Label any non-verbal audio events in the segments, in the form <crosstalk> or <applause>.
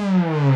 Bonjour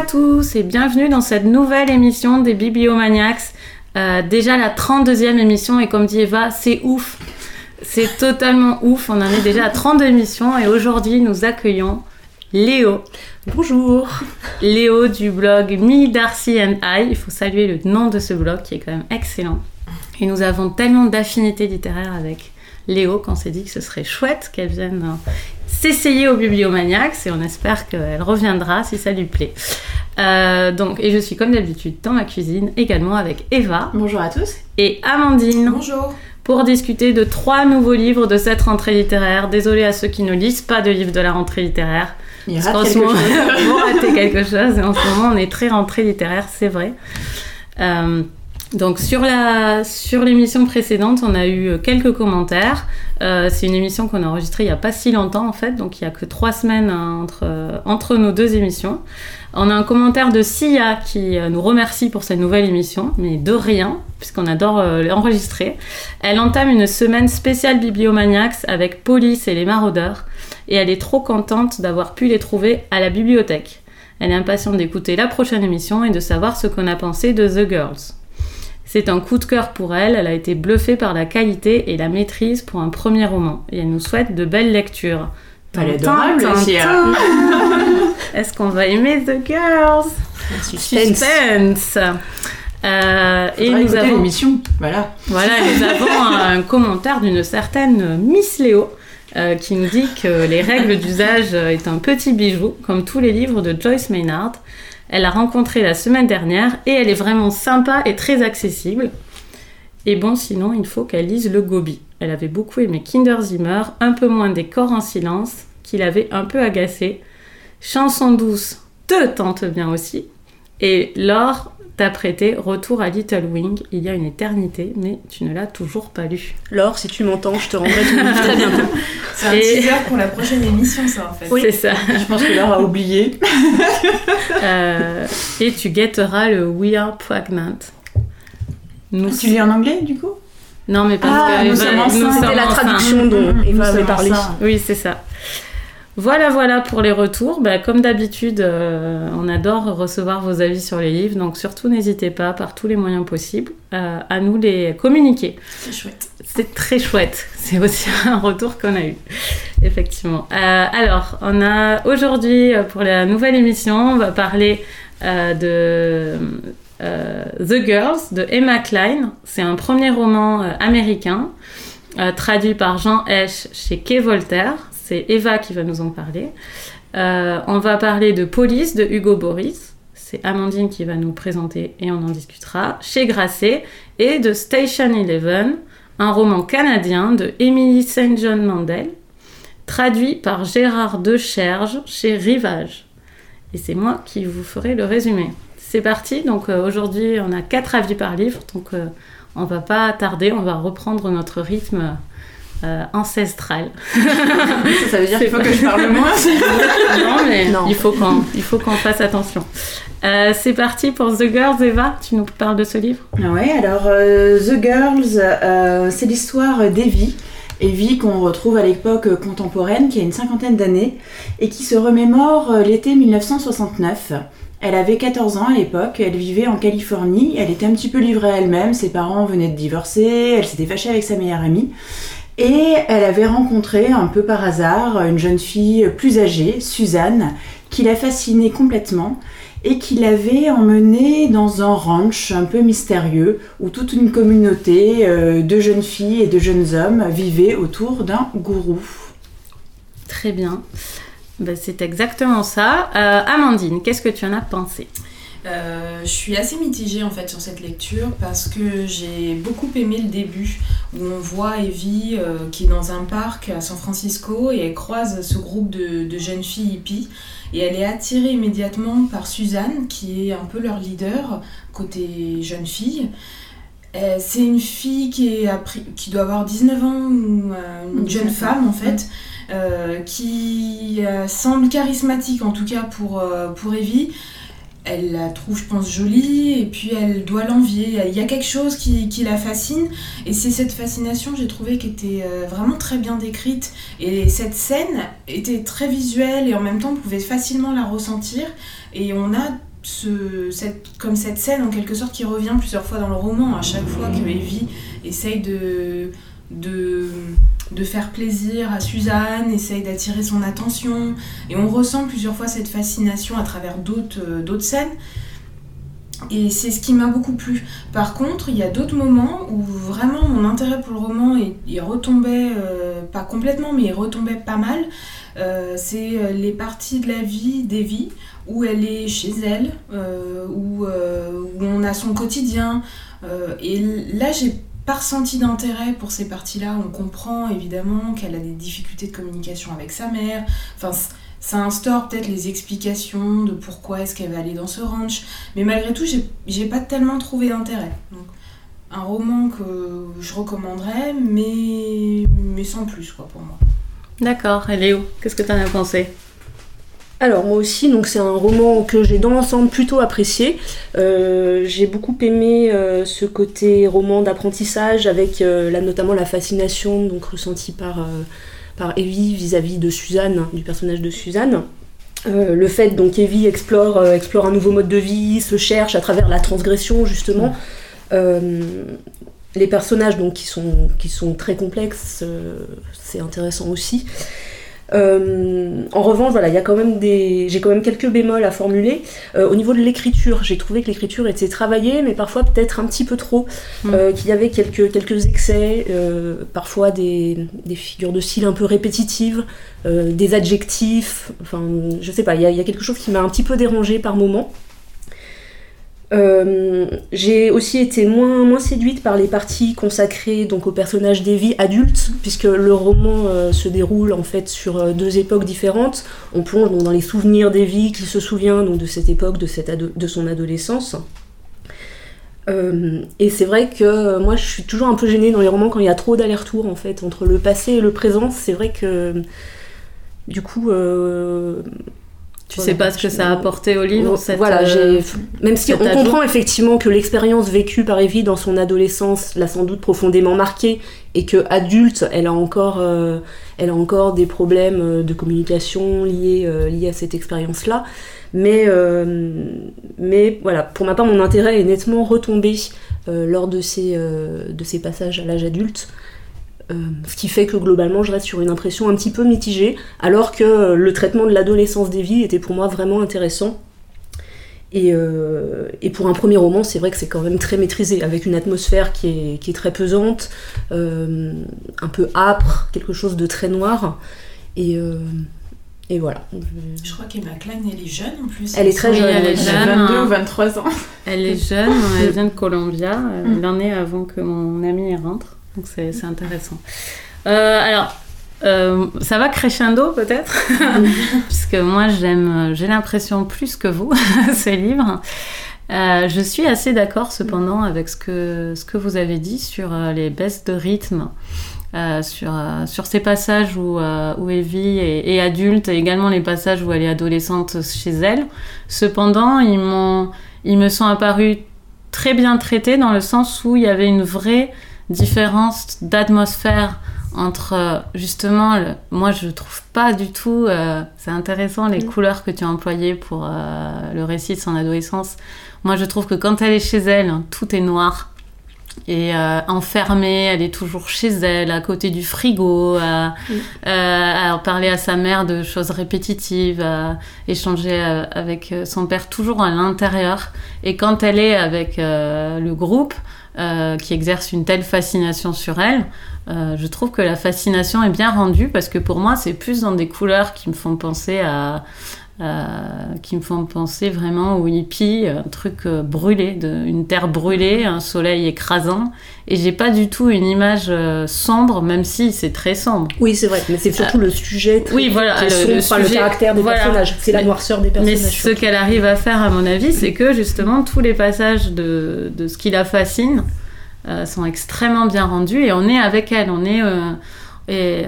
à tous et bienvenue dans cette nouvelle émission des Bibliomaniacs. Euh, déjà la 32e émission et comme dit Eva, c'est ouf. C'est totalement ouf. On en est déjà à 32 émissions et aujourd'hui nous accueillons Léo. Bonjour. Léo du blog Me Darcy and I. Il faut saluer le nom de ce blog qui est quand même excellent. Et nous avons tellement d'affinités littéraires avec Léo qu'on s'est dit que ce serait chouette qu'elle vienne euh, s'essayer au Bibliomaniacs et on espère qu'elle reviendra si ça lui plaît. Euh, donc, et je suis comme d'habitude dans ma cuisine également avec Eva. Bonjour à tous. Et Amandine. Bonjour. Pour discuter de trois nouveaux livres de cette rentrée littéraire. Désolée à ceux qui ne lisent pas de livres de la rentrée littéraire. Il quelque chose. <laughs> Vous ratez quelque chose et en ce moment on est très rentrée littéraire, c'est vrai. Euh, donc sur la sur l'émission précédente, on a eu quelques commentaires. Euh, c'est une émission qu'on a enregistrée il n'y a pas si longtemps en fait, donc il y a que trois semaines hein, entre entre nos deux émissions. On a un commentaire de Sia qui euh, nous remercie pour cette nouvelle émission, mais de rien, puisqu'on adore euh, l'enregistrer. Elle entame une semaine spéciale Bibliomaniacs avec Police et les maraudeurs, et elle est trop contente d'avoir pu les trouver à la bibliothèque. Elle est impatiente d'écouter la prochaine émission et de savoir ce qu'on a pensé de The Girls. C'est un coup de cœur pour elle, elle a été bluffée par la qualité et la maîtrise pour un premier roman, et elle nous souhaite de belles lectures. Elle est adorable. <laughs> Est-ce qu'on va aimer The Girls? Suspense. Euh, et nous avons, l'émission. Voilà. voilà, nous avons <laughs> un commentaire d'une certaine Miss Léo euh, qui nous dit que Les règles d'usage est un petit bijou, comme tous les livres de Joyce Maynard. Elle l'a rencontré la semaine dernière et elle est vraiment sympa et très accessible. Et bon, sinon, il faut qu'elle lise Le Gobi. Elle avait beaucoup aimé Kinderzimmer, un peu moins des corps en silence, qui l'avait un peu agacé. Chanson douce te tente bien aussi. Et Laure t'a prêté Retour à Little Wing il y a une éternité, mais tu ne l'as toujours pas lu. Laure, si tu m'entends, je te rendrai ton livre très bientôt. C'est un Et- teaser pour la prochaine émission, ça en fait. C'est ça. Je pense que Laure a oublié. <laughs> Euh, et tu guetteras le We Are Pregnant. Nous Tu lis en anglais, du coup? Non, mais parce Ah, que nous sommes enceintes. C'était la traduction dont Nous Eva avait parlé. Oui, c'est ça. Voilà, voilà pour les retours. Bah, comme d'habitude, euh, on adore recevoir vos avis sur les livres, donc surtout n'hésitez pas, par tous les moyens possibles, euh, à nous les communiquer. C'est chouette. C'est très chouette. <laughs> C'est aussi un retour qu'on a eu, effectivement. Euh, alors, on a aujourd'hui, pour la nouvelle émission, on va parler de The Girls de Emma Klein. C'est un premier roman américain, euh, traduit par Jean Hesch chez Quai Voltaire. C'est Eva qui va nous en parler. Euh, on va parler de Police de Hugo Boris. C'est Amandine qui va nous présenter et on en discutera. Chez Grasset et de Station Eleven, un roman canadien de Emily St. John Mandel, traduit par Gérard Decherge chez Rivage. Et c'est moi qui vous ferai le résumé. C'est parti, donc euh, aujourd'hui on a quatre avis par livre, donc on va pas tarder, on va reprendre notre rythme euh, ancestral. Ça veut dire qu'il faut que je parle moins. <laughs> non mais Non. il faut qu'on il faut qu'on fasse attention. Euh, c'est parti pour The Girls, Eva, tu nous parles de ce livre? Ouais, alors euh, The Girls, euh, c'est l'histoire d'Evie. Evie qu'on retrouve à l'époque contemporaine, qui a une cinquantaine d'années, et qui se remémore l'été 1969. Elle avait 14 ans à l'époque, elle vivait en Californie, elle était un petit peu livrée à elle-même, ses parents venaient de divorcer, elle s'était fâchée avec sa meilleure amie, et elle avait rencontré un peu par hasard une jeune fille plus âgée, Suzanne, qui la fascinait complètement et qui l'avait emmenée dans un ranch un peu mystérieux où toute une communauté euh, de jeunes filles et de jeunes hommes vivait autour d'un gourou. Très bien. Ben, c'est exactement ça. Euh, Amandine, qu'est-ce que tu en as pensé? Euh, je suis assez mitigée en fait sur cette lecture parce que j'ai beaucoup aimé le début où on voit Evie qui est dans un parc à San Francisco et elle croise ce groupe de, de jeunes filles hippies et elle est attirée immédiatement par Suzanne qui est un peu leur leader côté jeune fille. Euh, c'est une fille qui, est qui doit avoir 19 ans, euh, une jeune femme en fait, euh, qui semble charismatique en tout cas pour, pour Evie. Elle la trouve, je pense, jolie et puis elle doit l'envier. Il y a quelque chose qui, qui la fascine et c'est cette fascination, j'ai trouvé, qui était vraiment très bien décrite. Et cette scène était très visuelle et en même temps on pouvait facilement la ressentir. Et on a ce, cette, comme cette scène en quelque sorte qui revient plusieurs fois dans le roman, à chaque fois que Evie essaye de, de faire plaisir à Suzanne, essaye d'attirer son attention, et on ressent plusieurs fois cette fascination à travers d'autres euh, d'autres scènes. Et c'est ce qui m'a beaucoup plu. Par contre, il y a d'autres moments où vraiment mon intérêt pour le roman, il, retombait, euh, pas complètement, mais il retombait pas mal. Euh, c'est les parties de la vie d'Evie où elle est chez elle, où, où, on a son quotidien. Et là, j'ai pas ressenti d'intérêt pour ces parties-là. On comprend évidemment qu'elle a des difficultés de communication avec sa mère. Enfin, ça instaure peut-être les explications de pourquoi est-ce qu'elle va aller dans ce ranch. Mais malgré tout, j'ai pas tellement trouvé d'intérêt. Donc, un roman que je recommanderais, mais, mais sans plus, quoi, pour moi. D'accord. Léo, qu'est-ce que tu en as pensé? Alors moi aussi, donc c'est un roman que j'ai dans l'ensemble plutôt apprécié. Euh, j'ai beaucoup aimé euh, ce côté roman d'apprentissage avec euh, là, notamment la fascination donc ressentie par, par Evie vis-à-vis de Suzanne, du personnage de Suzanne. le fait donc Evie explore, un nouveau mode de vie, se cherche à travers la transgression justement. les personnages donc qui sont très complexes, c'est intéressant aussi. Euh, en revanche, voilà, il y a quand même des, j'ai quand même quelques bémols à formuler. Euh, au niveau de l'écriture, j'ai trouvé que l'écriture était travaillée, mais parfois peut-être un petit peu trop, mm. euh, qu'il y avait quelques, quelques excès, parfois des, des, figures de style un peu répétitives, des adjectifs, enfin, je sais pas, il y, y, a quelque chose qui m'a un petit peu dérangé par moment. Euh, j'ai aussi été moins, moins séduite par les parties consacrées donc au personnage d'Evie adulte, puisque le roman euh, se déroule en fait sur euh, deux époques différentes. On plonge donc dans les souvenirs d'Evie qui se souvient donc de cette époque, de, cette de son adolescence. et c'est vrai que moi je suis toujours un peu gênée dans les romans quand il y a trop d'allers-retours en fait entre le passé et le présent. C'est vrai que du coup tu sais pas ce que ça a apporté au livre Voilà, euh, même si on comprend effectivement que l'expérience vécue par Evie dans son adolescence l'a sans doute profondément marquée et que adulte, elle a encore, euh, elle a encore des problèmes euh, de communication liés, liés à cette expérience-là. Mais, mais voilà, pour ma part, mon intérêt est nettement retombé lors de ces, de ces passages à l'âge adulte. Euh, ce qui fait que globalement je reste sur une impression un petit peu mitigée, alors que le traitement de l'adolescence des était pour moi vraiment intéressant. Et, euh, et pour un premier roman, c'est vrai que c'est quand même très maîtrisé, avec une atmosphère qui est, qui est très pesante, euh, un peu âpre, quelque chose de très noir. Et, et voilà. Je crois qu'Emma Klein, elle est jeune en plus. Elle est très jeune, elle est jeune, 22 ou 23 ans. Elle est jeune, elle vient de Columbia, l'année avant que mon amie rentre. Donc c'est intéressant. Euh, alors, euh, ça va crescendo peut-être, <laughs> puisque moi j'aime, j'ai l'impression plus que vous <laughs> ces livres. Euh, je suis assez d'accord cependant avec ce que, ce que vous avez dit sur les baisses de rythme, sur, sur ces passages où, où Evie est, est, adulte et également les passages où elle est adolescente chez elle. Cependant, ils, ils me sont apparus très bien traités dans le sens où il y avait une vraie différence d'atmosphère entre euh, justement, moi je trouve pas du tout, euh, c'est intéressant les mm. couleurs que tu as employées pour euh, le récit de son adolescence. Moi je trouve que quand elle est chez elle, tout est noir et enfermée, elle est toujours chez elle, à côté du frigo, à, mm. à parler à sa mère de choses répétitives, à échanger avec son père toujours à l'intérieur. Et quand elle est avec le groupe, euh, qui exerce une telle fascination sur elle, euh, je trouve que la fascination est bien rendue parce que pour moi, c'est plus dans des couleurs qui me font penser à, euh, qui me font penser vraiment au hippie, un truc euh, brûlé, de, une terre brûlée, un soleil écrasant. Et j'ai pas du tout une image euh, sombre, même si c'est très sombre. Oui, c'est vrai, mais c'est surtout le sujet. Très, oui, voilà, le, sombre, le, caractère des personnages. C'est la noirceur des personnages. Mais ce qu'elle arrive à faire, à mon avis, c'est que justement tous les passages de, de ce qui la fascine sont extrêmement bien rendus et on est avec elle, on est et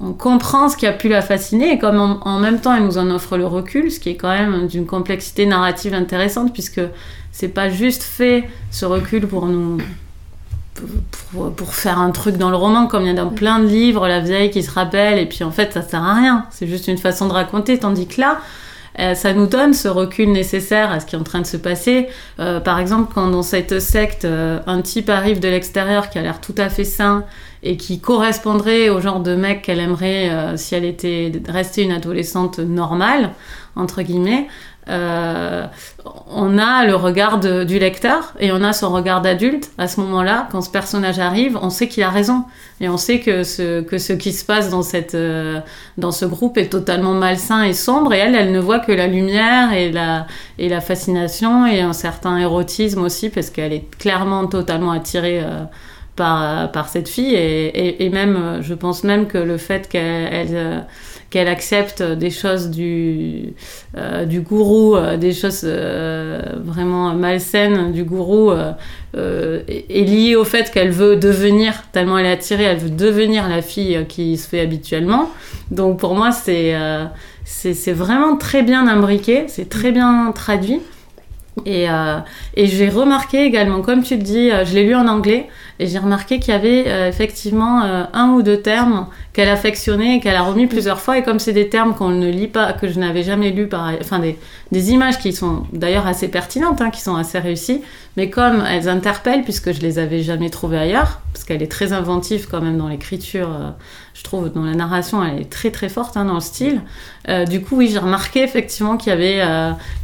on comprend ce qui a pu la fasciner et comme en, même temps elle nous en offre le recul, ce qui est quand même d'une complexité narrative intéressante puisque c'est pas juste fait ce recul pour nous pour, faire un truc dans le roman comme il y a dans plein de livres, la vieille qui se rappelle et puis en fait ça sert à rien, c'est juste une façon de raconter tandis que là ça nous donne ce recul nécessaire à ce qui est en train de se passer. Euh, par exemple, quand dans cette secte, euh, un type arrive de l'extérieur qui a l'air tout à fait sain et qui correspondrait au genre de mec qu'elle aimerait euh, si elle était restée une adolescente normale, entre guillemets, euh, on a le regard du lecteur et on a son regard d'adulte. À ce moment-là, quand ce personnage arrive, on sait qu'il a raison. Et on sait que ce, que ce qui se passe dans, cette, euh, dans ce groupe est totalement malsain et sombre. Et elle, elle ne voit que la lumière et la, et la fascination et un certain érotisme aussi, parce qu'elle est clairement totalement attirée par, par cette fille. Et, et, même, je pense même que le fait qu'elle qu'elle accepte des choses du, euh, du gourou, euh, des choses euh, vraiment malsaines du gourou, est lié au fait qu'elle veut devenir, tellement elle est attirée, elle veut devenir la fille qui se fait habituellement. Donc pour moi, c'est c'est vraiment très bien imbriqué, c'est très bien traduit. Et, et j'ai remarqué également, comme tu le dis, je l'ai lu en anglais, et j'ai remarqué qu'il y avait euh, effectivement euh, un ou deux termes qu'elle affectionnait et qu'elle a remis plusieurs fois. Et comme c'est des termes qu'on ne lit pas, que je n'avais jamais lu, par, enfin des, des images qui sont d'ailleurs assez pertinentes, hein, qui sont assez réussies, mais comme elles interpellent, puisque je les avais jamais trouvées ailleurs, parce qu'elle est très inventive quand même dans l'écriture, euh, je trouve, dans la narration, elle est très très forte hein, dans le style. du coup, oui, j'ai remarqué effectivement qu'il y avait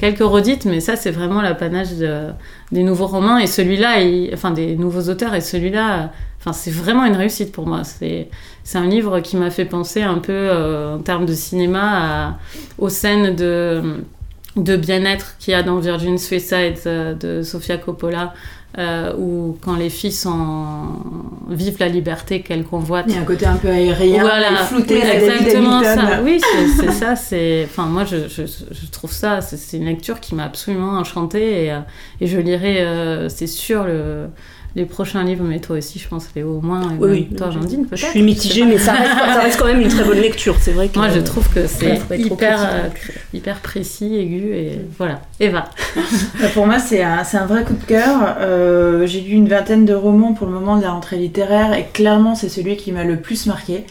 quelques redites, mais ça, c'est vraiment l'apanage de des nouveaux romans et celui-là, enfin des nouveaux auteurs et celui-là, enfin c'est vraiment une réussite pour moi. C'est c'est un livre qui m'a fait penser un peu euh, en termes de cinéma aux scènes de de bien-être qu'il y a dans Virgin Suicide euh, de Sofia Coppola euh, où quand les filles sont... vivent la liberté qu'elles convoitent. Il y a un côté un peu aérien, voilà, flouté, exactement ça. Oui, c'est ça. C'est, enfin, moi, je, je, je trouve ça, c'est une lecture qui m'a absolument enchantée et, euh, et je lirai, euh, c'est sûr, le les prochains livres, mais toi aussi, je pense, Léo, au moins. Oui, oui. Toi, Jandine, peut-être. Je suis mitigée, mais ça reste, ça reste, quand même une très bonne lecture. C'est vrai que. Moi, je trouve que c'est hyper, euh, hyper précis, aigu, et voilà. Eva. Bah, pour moi, c'est un, un, vrai coup de cœur. Euh, J'ai lu une vingtaine de romans pour le moment de la rentrée littéraire, et clairement, c'est celui qui m'a le plus marqué.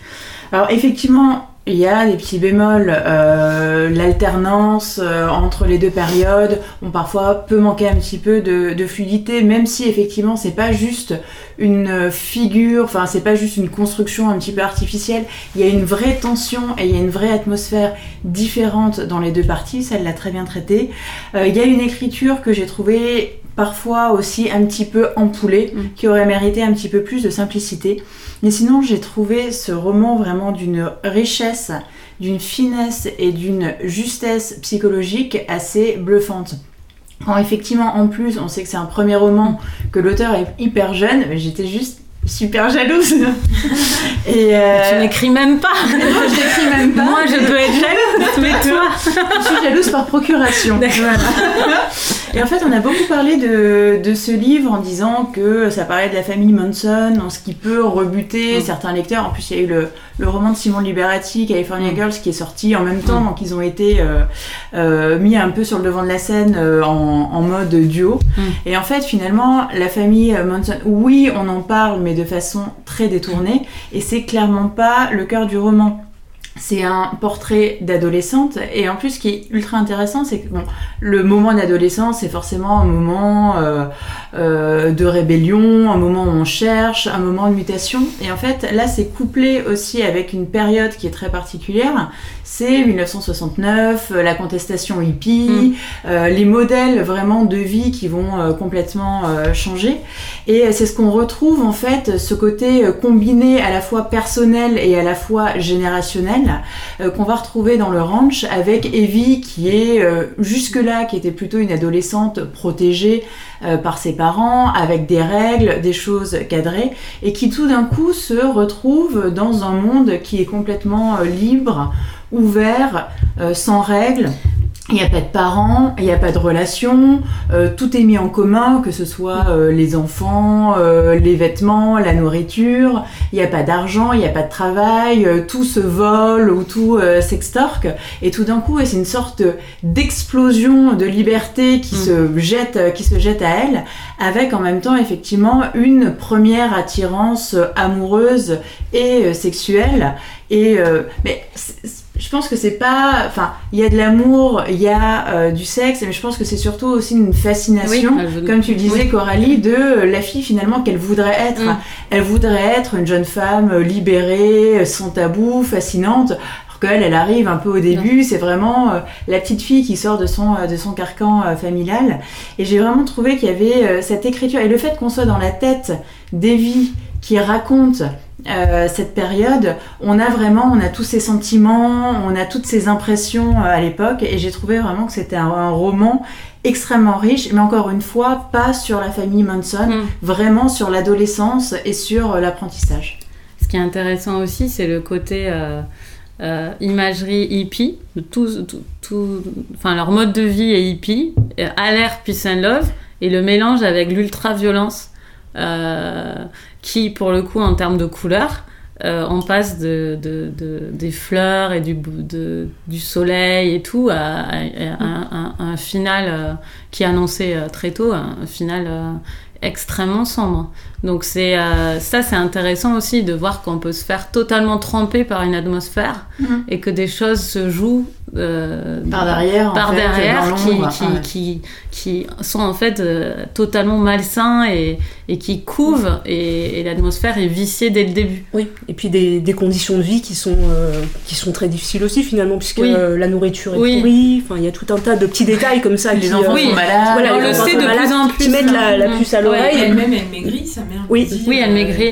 Alors, effectivement, il y a des petits bémols. Euh, l'alternance euh, entre les deux périodes, on parfois peut manquer un petit peu de, fluidité, même si effectivement c'est pas juste une figure, enfin c'est pas juste une construction un petit peu artificielle. Il y a une vraie tension et il y a une vraie atmosphère différente dans les deux parties. Ça, l'a très bien traité. Euh, il y a une écriture que j'ai trouvée parfois aussi un petit peu empoulée, mm. qui aurait mérité un petit peu plus de simplicité. Mais sinon, j'ai trouvé ce roman vraiment d'une richesse, d'une finesse et d'une justesse psychologique assez bluffante. Quand effectivement, en plus, on sait que c'est un premier roman, que l'auteur est hyper jeune, j'étais juste super jalouse. <laughs> Et euh, Tu n'écris même pas. <laughs> Moi, je n'écris même pas. Moi, je peux être jalouse, mais toi. je suis jalouse par procuration. <laughs> Et en fait, on a beaucoup parlé de, de, ce livre en disant que ça parlait de la famille Manson, en ce qui peut rebuter mm. certains lecteurs. En plus, il y a eu le, le roman de Simon Liberati, California mm. Girls, qui est sorti en même temps, mm. donc ils ont été euh, euh, mis un peu sur le devant de la scène euh, en, en, mode duo. Et en fait, finalement, la famille Manson, oui, on en parle, mais de façon très détournée, et c'est clairement pas le cœur du roman c'est un portrait d'adolescente et en plus ce qui est ultra intéressant c'est que bon, le moment d'adolescence c'est forcément un moment euh, euh, de rébellion, un moment où on cherche, un moment de mutation. Et en fait là c'est couplé aussi avec une période qui est très particulière, c'est 1969, la contestation hippie, mm. euh, les modèles vraiment de vie qui vont complètement changer. Et c'est ce qu'on retrouve en fait ce côté combiné à la fois personnel et à la fois générationnel elle, qu'on va retrouver dans le ranch avec Evie qui est jusque-là, qui était plutôt une adolescente protégée par ses parents, avec des règles, des choses cadrées, et qui tout d'un coup se retrouve dans un monde qui est complètement libre, ouvert, sans règles. Il n'y a pas de parents, il n'y a pas de relations, euh, tout est mis en commun, que ce soit euh, les enfants, euh, les vêtements, la nourriture, il n'y a pas d'argent, il n'y a pas de travail, tout se vole ou tout s'extorque. Et tout d'un coup, c'est une sorte d'explosion de liberté qui, mm. se jette, qui se jette à elle, avec en même temps effectivement une première attirance amoureuse et sexuelle. Et, mais je pense que c'est pas. Enfin, il y a de l'amour, il y a euh, du sexe, mais je pense que c'est surtout aussi une fascination, ah, comme tu le disais, Coralie, de la fille finalement qu'elle voudrait être. Mm. Elle voudrait être une jeune femme libérée, sans tabou, fascinante. Alors qu'elle, elle arrive un peu au début, c'est vraiment euh, la petite fille qui sort de son, euh, de son carcan familial. Et j'ai vraiment trouvé qu'il y avait cette écriture. Et le fait qu'on soit dans la tête d'Evie qui raconte euh, cette période, on a vraiment, on a tous ces sentiments, on a toutes ces impressions euh, à l'époque, et j'ai trouvé vraiment que c'était un, roman extrêmement riche, mais encore une fois, pas sur la famille Manson, mm. vraiment sur l'adolescence et sur euh, l'apprentissage. Ce qui est intéressant aussi, c'est le côté imagerie hippie, tout, tout, enfin leur mode de vie est hippie, à l'air peace and love, et le mélange avec l'ultra-violence qui, pour le coup, en termes de couleurs, euh, on passe de, de, des fleurs et du, soleil et tout à, un final euh, qui est annoncé euh, très tôt, un final extrêmement sombre. Donc c'est ça c'est intéressant aussi de voir qu'on peut se faire totalement tremper par une atmosphère mhm. et que des choses se jouent euh, par derrière, par derrière qui, qui, qui, sont en fait euh, totalement malsains et, et qui couvent et, l'atmosphère est viciée dès le début. Oui, et puis des, des conditions de vie qui sont, euh, qui sont très difficiles aussi finalement, puisque la nourriture est pourrie, enfin il y a tout un tas de petits détails comme ça. Les enfants sont malades, voilà, on le sait de plus en plus. Qui mettent la, la puce à l'oreille. Elle-même elle maigrit, sa mère. Oui, oui elle maigrit.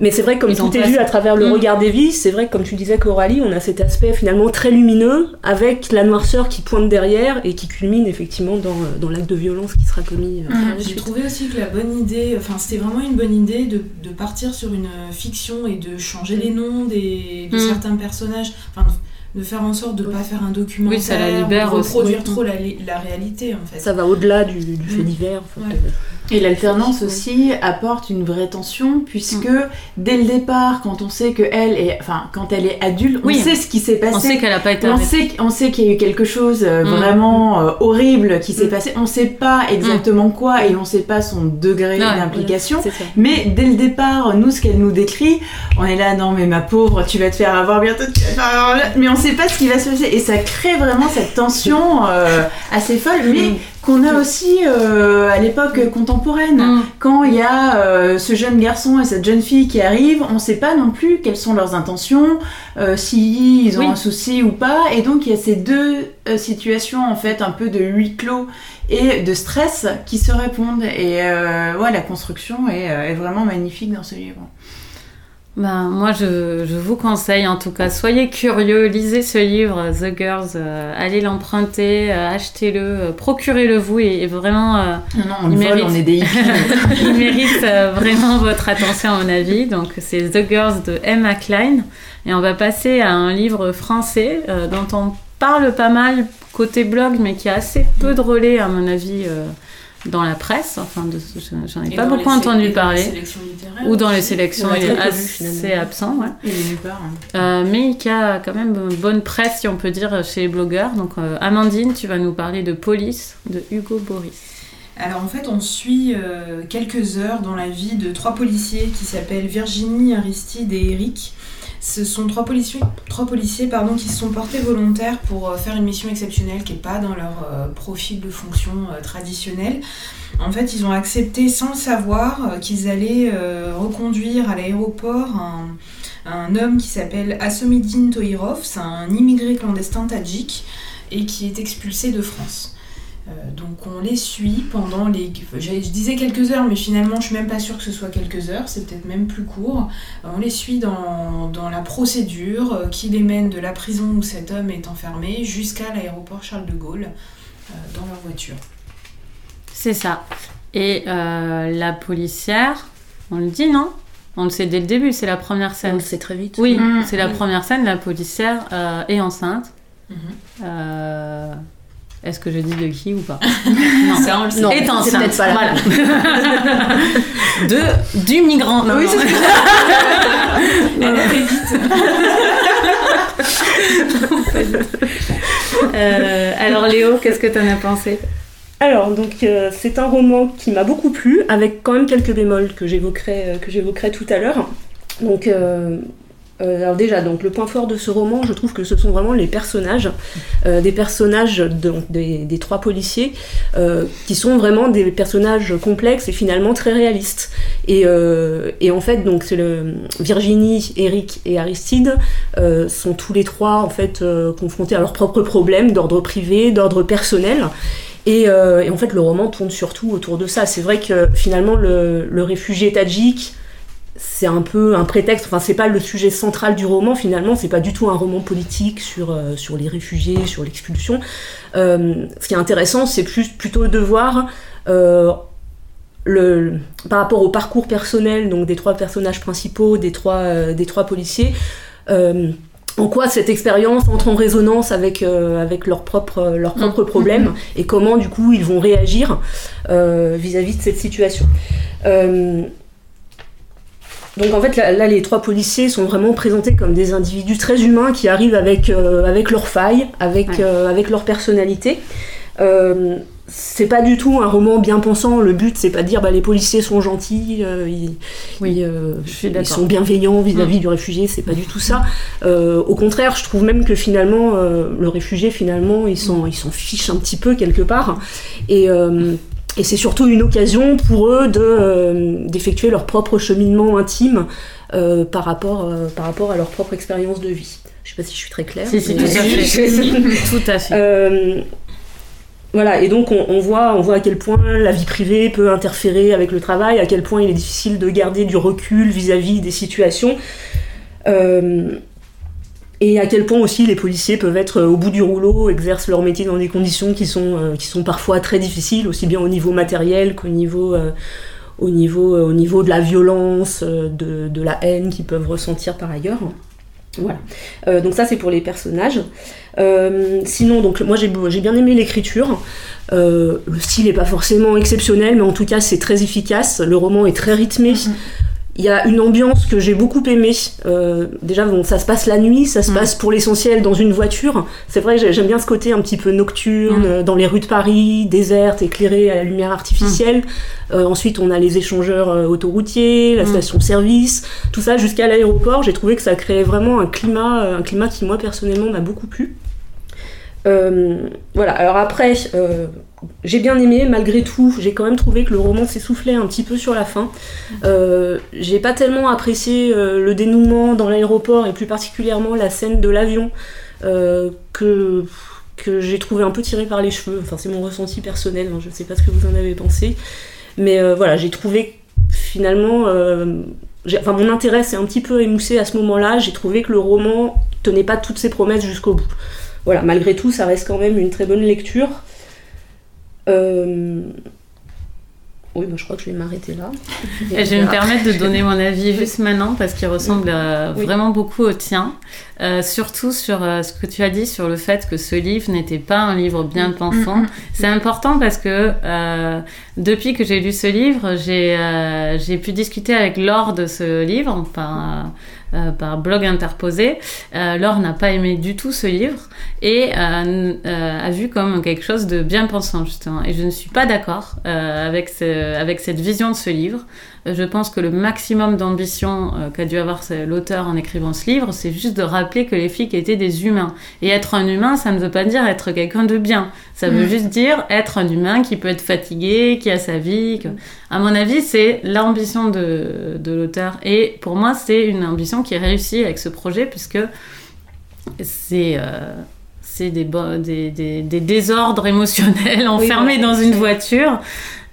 Mais c'est vrai que comme tout est vu à travers le mm. regard des vies, c'est vrai que comme tu disais Coralie, on a cet aspect finalement très lumineux avec la noirceur qui pointe derrière et qui culmine effectivement dans, euh, dans l'acte de violence qui sera commis. Euh. J'ai trouvé aussi que la bonne idée, enfin c'était vraiment une bonne idée de, de, partir sur une fiction et de changer les noms des, de mm. certains personnages. Enfin, de faire en sorte de ne pas faire un documentaire, oui, ça la libère de reproduire trop la, la, réalité en fait. Ça va au-delà du, fait divers. Et l'alternance aussi apporte une vraie tension puisque mm. dès le départ, quand on sait que elle est, enfin, quand elle est adulte, on sait ce qui s'est passé. On sait qu'elle a pas été. On sait, on sait qu'il y a eu quelque chose euh, mm. vraiment euh, horrible qui s'est mm. passé. On sait pas exactement quoi et on sait pas son degré d'implication. mais dès le départ, nous, ce qu'elle nous décrit, on est là, non mais ma pauvre, tu vas te faire avoir bientôt. Mais on sait pas ce qui va se passer et ça crée vraiment cette tension euh, assez folle. Mais qu'on a aussi euh, à l'époque contemporaine. Mm. Quand il y a euh, ce jeune garçon et cette jeune fille qui arrivent, on ne sait pas non plus quelles sont leurs intentions, euh, s'ils ont un souci ou pas. Et donc il y a ces deux situations en fait un peu de huis clos et de stress qui se répondent. Et ouais, la construction est vraiment magnifique dans ce livre. Ben, moi, je, je, vous conseille, en tout cas, soyez curieux, lisez ce livre, The Girls, euh, allez l'emprunter, euh, achetez-le, euh, procurez-le vous, et, vraiment, non, non, on il, mérite, on est des <laughs> il mérite vraiment votre attention, à mon avis. Donc, c'est The Girls de Emma Klein. Et on va passer à un livre français dont on parle pas mal côté blog, mais qui a assez peu de relais, à mon avis dans la presse, enfin, j'en ai pas beaucoup entendu parler, ou dans les sélections, il est assez absent, ouais. Il est hein. euh, mais qui a quand même une bonne presse, si on peut dire, chez les blogueurs. Donc, euh, Amandine, tu vas nous parler de Police de Hugo Boris. Alors en fait, on suit euh, quelques heures dans la vie de trois policiers qui s'appellent Virginie, Aristide et Eric. Ce sont trois policiers, qui se sont portés volontaires pour euh, faire une mission exceptionnelle qui n'est pas dans leur euh, profil de fonction euh, traditionnel. En fait, ils ont accepté sans le savoir qu'ils allaient reconduire à l'aéroport un, un, homme qui s'appelle Asomidine Toirov, c'est un immigré clandestin tadjik et qui est expulsé de France. Donc on les suit pendant les... Je disais quelques heures, mais finalement je suis même pas sûre que ce soit quelques heures, c'est peut-être même plus court. on les suit dans, dans la procédure qui les mène de la prison où cet homme est enfermé jusqu'à l'aéroport Charles de Gaulle dans leur voiture. C'est ça. Et la policière, on le dit, non? On le sait dès le début, c'est la première scène. On le sait très vite. Oui, mm. c'est la première scène, la policière euh, est enceinte. Euh, est-ce que je dis de qui ou pas <laughs> Non, ça, on le sait. Non, est enceinte. Pas voilà. <laughs> de, du migrant. oui, c'est <laughs> Elle est vite. euh, alors Léo, qu'est-ce que tu en as pensé? Alors, donc, euh, c'est un roman qui m'a beaucoup plu, avec quand même quelques bémols que j'évoquerai, euh, que j'évoquerai tout à l'heure. Donc, euh, alors déjà, donc le point fort de ce roman, je trouve que ce sont vraiment les personnages, des personnages des, trois policiers, qui sont vraiment des personnages complexes et finalement très réalistes. Et, en fait, donc c'est le Virginie, Eric et Aristide sont tous les trois en fait confrontés à leurs propres problèmes d'ordre privé, d'ordre personnel. Euh, et, en fait, le roman tourne surtout autour de ça. C'est vrai que finalement, le, réfugié tadjik, c'est un peu un prétexte. Enfin, c'est pas le sujet central du roman. Finalement, c'est pas du tout un roman politique sur euh, sur les réfugiés, sur l'expulsion. Euh, ce qui est intéressant, c'est plus plutôt de voir le, par rapport au parcours personnel donc des trois personnages principaux, des trois des trois policiers en quoi cette expérience entre en résonance avec, euh, avec leurs propres, leur propre mm. problèmes et comment du coup ils vont réagir euh, vis-à-vis de cette situation. Euh, donc en fait là, les trois policiers sont vraiment présentés comme des individus très humains qui arrivent avec, avec leurs failles, avec, avec leur personnalité c'est pas du tout un roman bien pensant. Le but, c'est pas de dire bah, les policiers sont gentils, euh, ils, euh, sont bienveillants vis-à-vis mm. du réfugié. C'est pas du tout ça. Euh, au contraire, je trouve même que finalement, le réfugié, finalement, ils s'en ils fichent un petit peu quelque part. Et et c'est surtout une occasion pour eux de d'effectuer leur propre cheminement intime par rapport par rapport à leur propre expérience de vie. Je sais pas si je suis très claire. Si, si, tout à fait. <laughs> <laughs> tout à fait. Voilà, et donc on, voit, on voit à quel point la vie privée peut interférer avec le travail, à quel point il est difficile de garder du recul vis-à-vis des situations. Euh, et à quel point aussi les policiers peuvent être au bout du rouleau, exercent leur métier dans des conditions qui sont, euh, qui sont parfois très difficiles, aussi bien au niveau matériel qu'au niveau, euh, au niveau, au niveau de la violence, de, de, la haine qu'ils peuvent ressentir par ailleurs. Voilà. donc ça c'est pour les personnages. Euh, sinon, donc moi j'ai bien aimé l'écriture. Euh, le style n'est pas forcément exceptionnel, mais en tout cas c'est très efficace. Le roman est très rythmé. Mm-hmm. Il y a une ambiance que j'ai beaucoup aimée. Euh, déjà, bon, ça se passe la nuit, ça se mm. passe pour l'essentiel dans une voiture. C'est vrai, j'aime bien ce côté un petit peu nocturne, mm. dans les rues de Paris, désertes, éclairées à la lumière artificielle. Mm. ensuite, on a les échangeurs autoroutiers, la station-service, tout ça jusqu'à l'aéroport. J'ai trouvé que ça créait vraiment un climat, un climat qui moi personnellement m'a beaucoup plu. Euh, voilà, alors après, euh, j'ai bien aimé, malgré tout, j'ai quand même trouvé que le roman s'essoufflait un petit peu sur la fin. Euh, j'ai pas tellement apprécié le dénouement dans l'aéroport et plus particulièrement la scène de l'avion que, que j'ai trouvé un peu tiré par les cheveux. Enfin, c'est mon ressenti personnel, hein, je sais pas ce que vous en avez pensé. Mais voilà, j'ai trouvé finalement. enfin, mon intérêt s'est un petit peu émoussé à ce moment-là. J'ai trouvé que le roman tenait pas toutes ses promesses jusqu'au bout voilà, malgré tout, ça reste quand même une très bonne lecture. Euh, oui, bah, je crois que je vais m'arrêter là. Et je vais me permettre de donner mon avis <laughs> juste maintenant parce qu'il ressemble euh, vraiment beaucoup au tien. Euh, surtout sur ce que tu as dit sur le fait que ce livre n'était pas un livre bien mm. pensant. Mm, mm. C'est important parce que depuis que j'ai lu ce livre, j'ai pu discuter avec Laure de ce livre. Enfin, euh, par blog interposé. Euh, Laure n'a pas aimé du tout ce livre et euh, a vu comme quelque chose de bien pensant justement. Et je ne suis pas d'accord avec, avec cette vision de ce livre. Je pense que le maximum d'ambition euh, qu'a dû avoir l'auteur en écrivant ce livre, c'est juste de rappeler que les flics étaient des humains. Et être un humain, ça ne veut pas dire être quelqu'un de bien. Ça veut mm. juste dire être un humain qui peut être fatigué, qui a sa vie. À mon avis, c'est l'ambition de, de l'auteur. Et pour moi, c'est une ambition qui est réussie avec ce projet, puisque c'est... Euh, c'est des, des, des, des, désordres émotionnels <laughs> enfermés dans une voiture.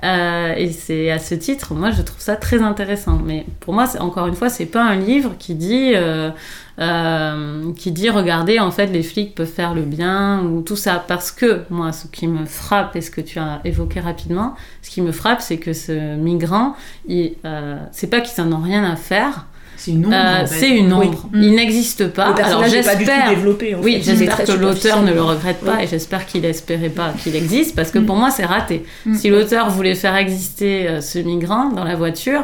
Euh, et c'est à ce titre, moi, je trouve ça très intéressant. Mais pour moi, encore une fois, c'est pas un livre qui dit, euh, euh, qui dit, regardez, en fait, les flics peuvent faire le bien ou tout ça. Parce que moi, ce qui me frappe et ce que tu as évoqué rapidement, ce qui me frappe, c'est que ce migrant, c'est pas qu'ils en ont rien à faire. C'est une ombre. Euh, c'est une ombre. Il n'existe pas. Le Alors j'espère. développé. En oui, j'espère que l'auteur ne le regrette pas et j'espère qu'il espérait pas qu'il existe parce que mm. pour moi c'est raté. Mm. Si l'auteur voulait faire exister euh, ce migrant dans la voiture,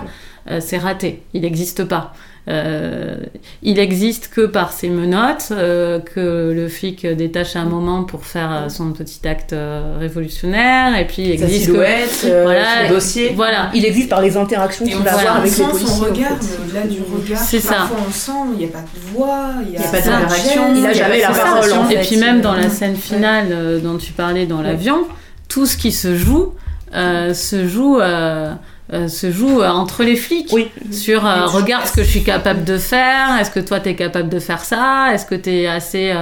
euh, c'est raté. Il n'existe pas. Euh, il existe que par ses menottes, euh, que le flic détache à un moment pour faire son petit acte euh, révolutionnaire, et puis il existe Sa silhouette, voilà, son dossier. Voilà. Il existe par les interactions qu'il va avoir avec les policiers. son regard, en au-delà du regard, c'est ça. on sent, il n'y a pas de voix, il n'y a, pas d'interaction, il n'a jamais la parole. En fait. Et puis même dans la scène finale dont tu parlais dans l'avion, tout ce qui se joue se joue euh, se joue euh, entre les flics oui. sur euh, regarde ce que je suis capable de faire est-ce que toi tu es capable de faire ça est-ce que tu es assez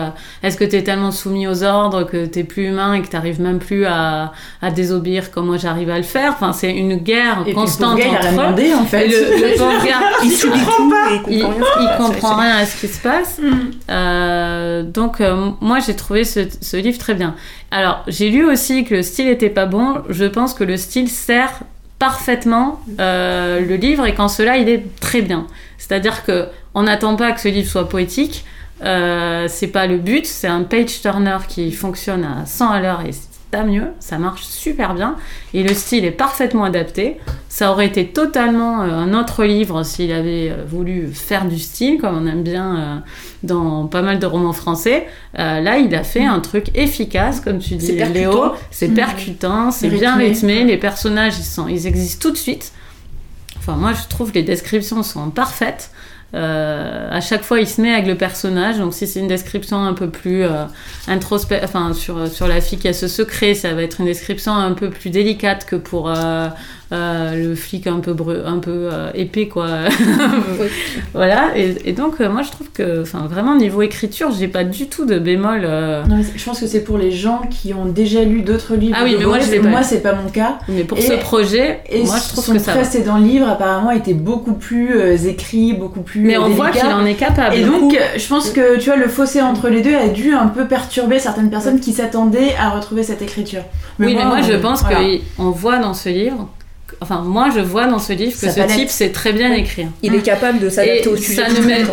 est-ce que tu es tellement soumis aux ordres que tu plus humain et que tu n'arrives même plus à, à désobéir comme moi j'arrive à le faire? Enfin c'est une guerre et constante puis, entre demandé, en fait. Le, le pauvre gars <laughs> il, il comprend pas. il, il, comprend rien à ce qui se passe. Mm. donc moi j'ai trouvé ce, ce livre très bien. Alors j'ai lu aussi que le style était pas bon. Je pense que le style sert parfaitement euh, le livre et qu'en cela il est très bien. C'est-à-dire que on n'attend pas que ce livre soit poétique, euh, c'est pas le but, c'est un page turner qui fonctionne à 100 à l'heure et mieux, ça marche super bien et le style est parfaitement adapté. Ça aurait été totalement euh, un autre livre s'il avait euh, voulu faire du style, comme on aime bien euh, dans pas mal de romans français. là, il a fait un truc efficace, comme tu dis, Léo. C'est mmh. percutant, c'est bien rythmé. Les personnages, ils, sont, ils existent tout de suite. Enfin, moi, je trouve que les descriptions sont parfaites. Euh, à chaque fois, il se met avec le personnage. Donc, si c'est une description un peu plus euh, enfin, sur, la fille qui a ce secret, ça va être une description un peu plus délicate que pour euh, le flic un peu, un peu euh, épais, quoi. <laughs> <laughs> voilà, et, donc euh, moi je trouve que, enfin, vraiment niveau écriture, j'ai pas du tout de bémol. Non, je pense que c'est pour les gens qui ont déjà lu d'autres livres. Ah oui, mais moi, moi c'est pas mon cas. Mais pour ce projet, moi je trouve son que ça. précédent livre apparemment était beaucoup plus écrit, beaucoup plus. Mais on voit qu'il en est capable. Et donc, je pense que tu vois, le fossé entre les deux a dû un peu perturber certaines personnes qui s'attendaient à retrouver cette écriture. oui, mais moi je pense qu'on voit dans ce livre Enfin, moi, je vois dans ce livre que ce type sait très bien écrire. Il est capable de s'adapter au sujet.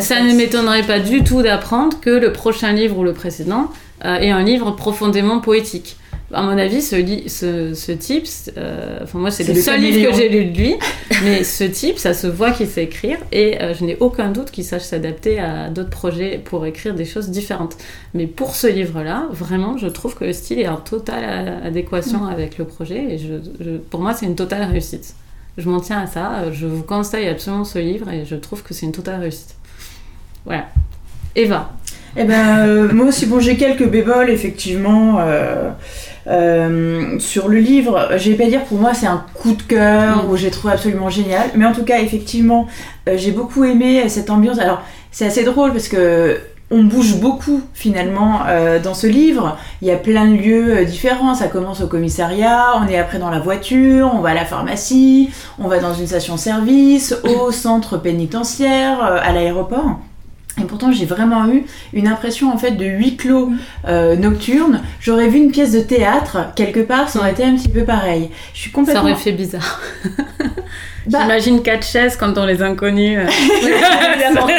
Ça ne m'étonnerait pas du tout d'apprendre que le prochain livre ou le précédent euh, est un livre profondément poétique à mon avis, ce, ce, ce type, euh, enfin moi c'est le, seul livre que j'ai lu de lui, mais ce type, ça se voit qu'il sait écrire et euh, je n'ai aucun doute qu'il sache s'adapter à d'autres projets pour écrire des choses différentes. Mais pour ce livre-là, vraiment, je trouve que le style est en totale adéquation mm. avec le projet et je, pour moi c'est une totale réussite. Je m'en tiens à ça, je vous conseille absolument ce livre et je trouve que c'est une totale réussite. Voilà. Eva. Eh ben, euh, moi aussi, bon, j'ai quelques bémols, effectivement. Euh, sur le livre, je vais pas dire pour moi c'est un coup de cœur mm. ou j'ai trouvé absolument génial, mais en tout cas effectivement euh, j'ai beaucoup aimé cette ambiance. Alors c'est assez drôle parce que on bouge beaucoup finalement euh, dans ce livre. Il y a plein de lieux différents. Ça commence au commissariat, on est après dans la voiture, on va à la pharmacie, on va dans une station-service, au centre pénitentiaire, à l'aéroport. Et pourtant, j'ai vraiment eu une impression en fait de huis clos euh, nocturne. J'aurais vu une pièce de théâtre quelque part, ça aurait été un petit peu pareil. Je suis complètement. Ça aurait fait bizarre. <laughs> Bah... J'imagine quatre chaises quand on les inconnus. Euh. <laughs> <laughs> non, mais,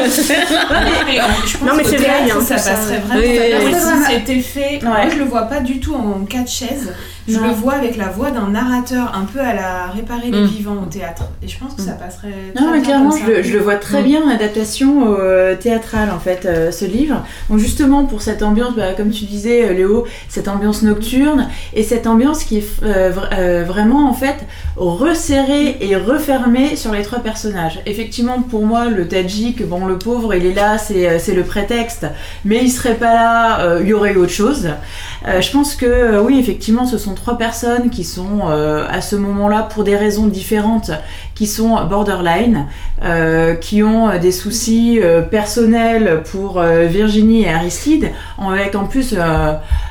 non, mais c'est vrai, hein, ça, passerait vraiment. Oui, si c'était fait, moi je le vois pas du tout en quatre chaises. Je le vois avec la voix d'un narrateur, un peu à la réparer les mm. vivants au théâtre. Et je pense que ça mm. passerait. Très non, mais clairement, je, le vois très mm. bien en adaptation euh, théâtrale, en fait, euh, ce livre. Donc, justement, pour cette ambiance, bah, comme tu disais, Léo, cette ambiance nocturne et cette ambiance qui est vraiment, en fait, resserrée et refermé sur les trois personnages. Effectivement, pour moi, le Tadjik, bon, le pauvre, il est là, c'est le prétexte, mais il serait pas là, il y aurait eu autre chose. je pense que oui, effectivement, ce sont trois personnes qui sont à ce moment-là, pour des raisons différentes, qui sont borderline, qui ont des soucis personnels pour Virginie et Aristide, avec en plus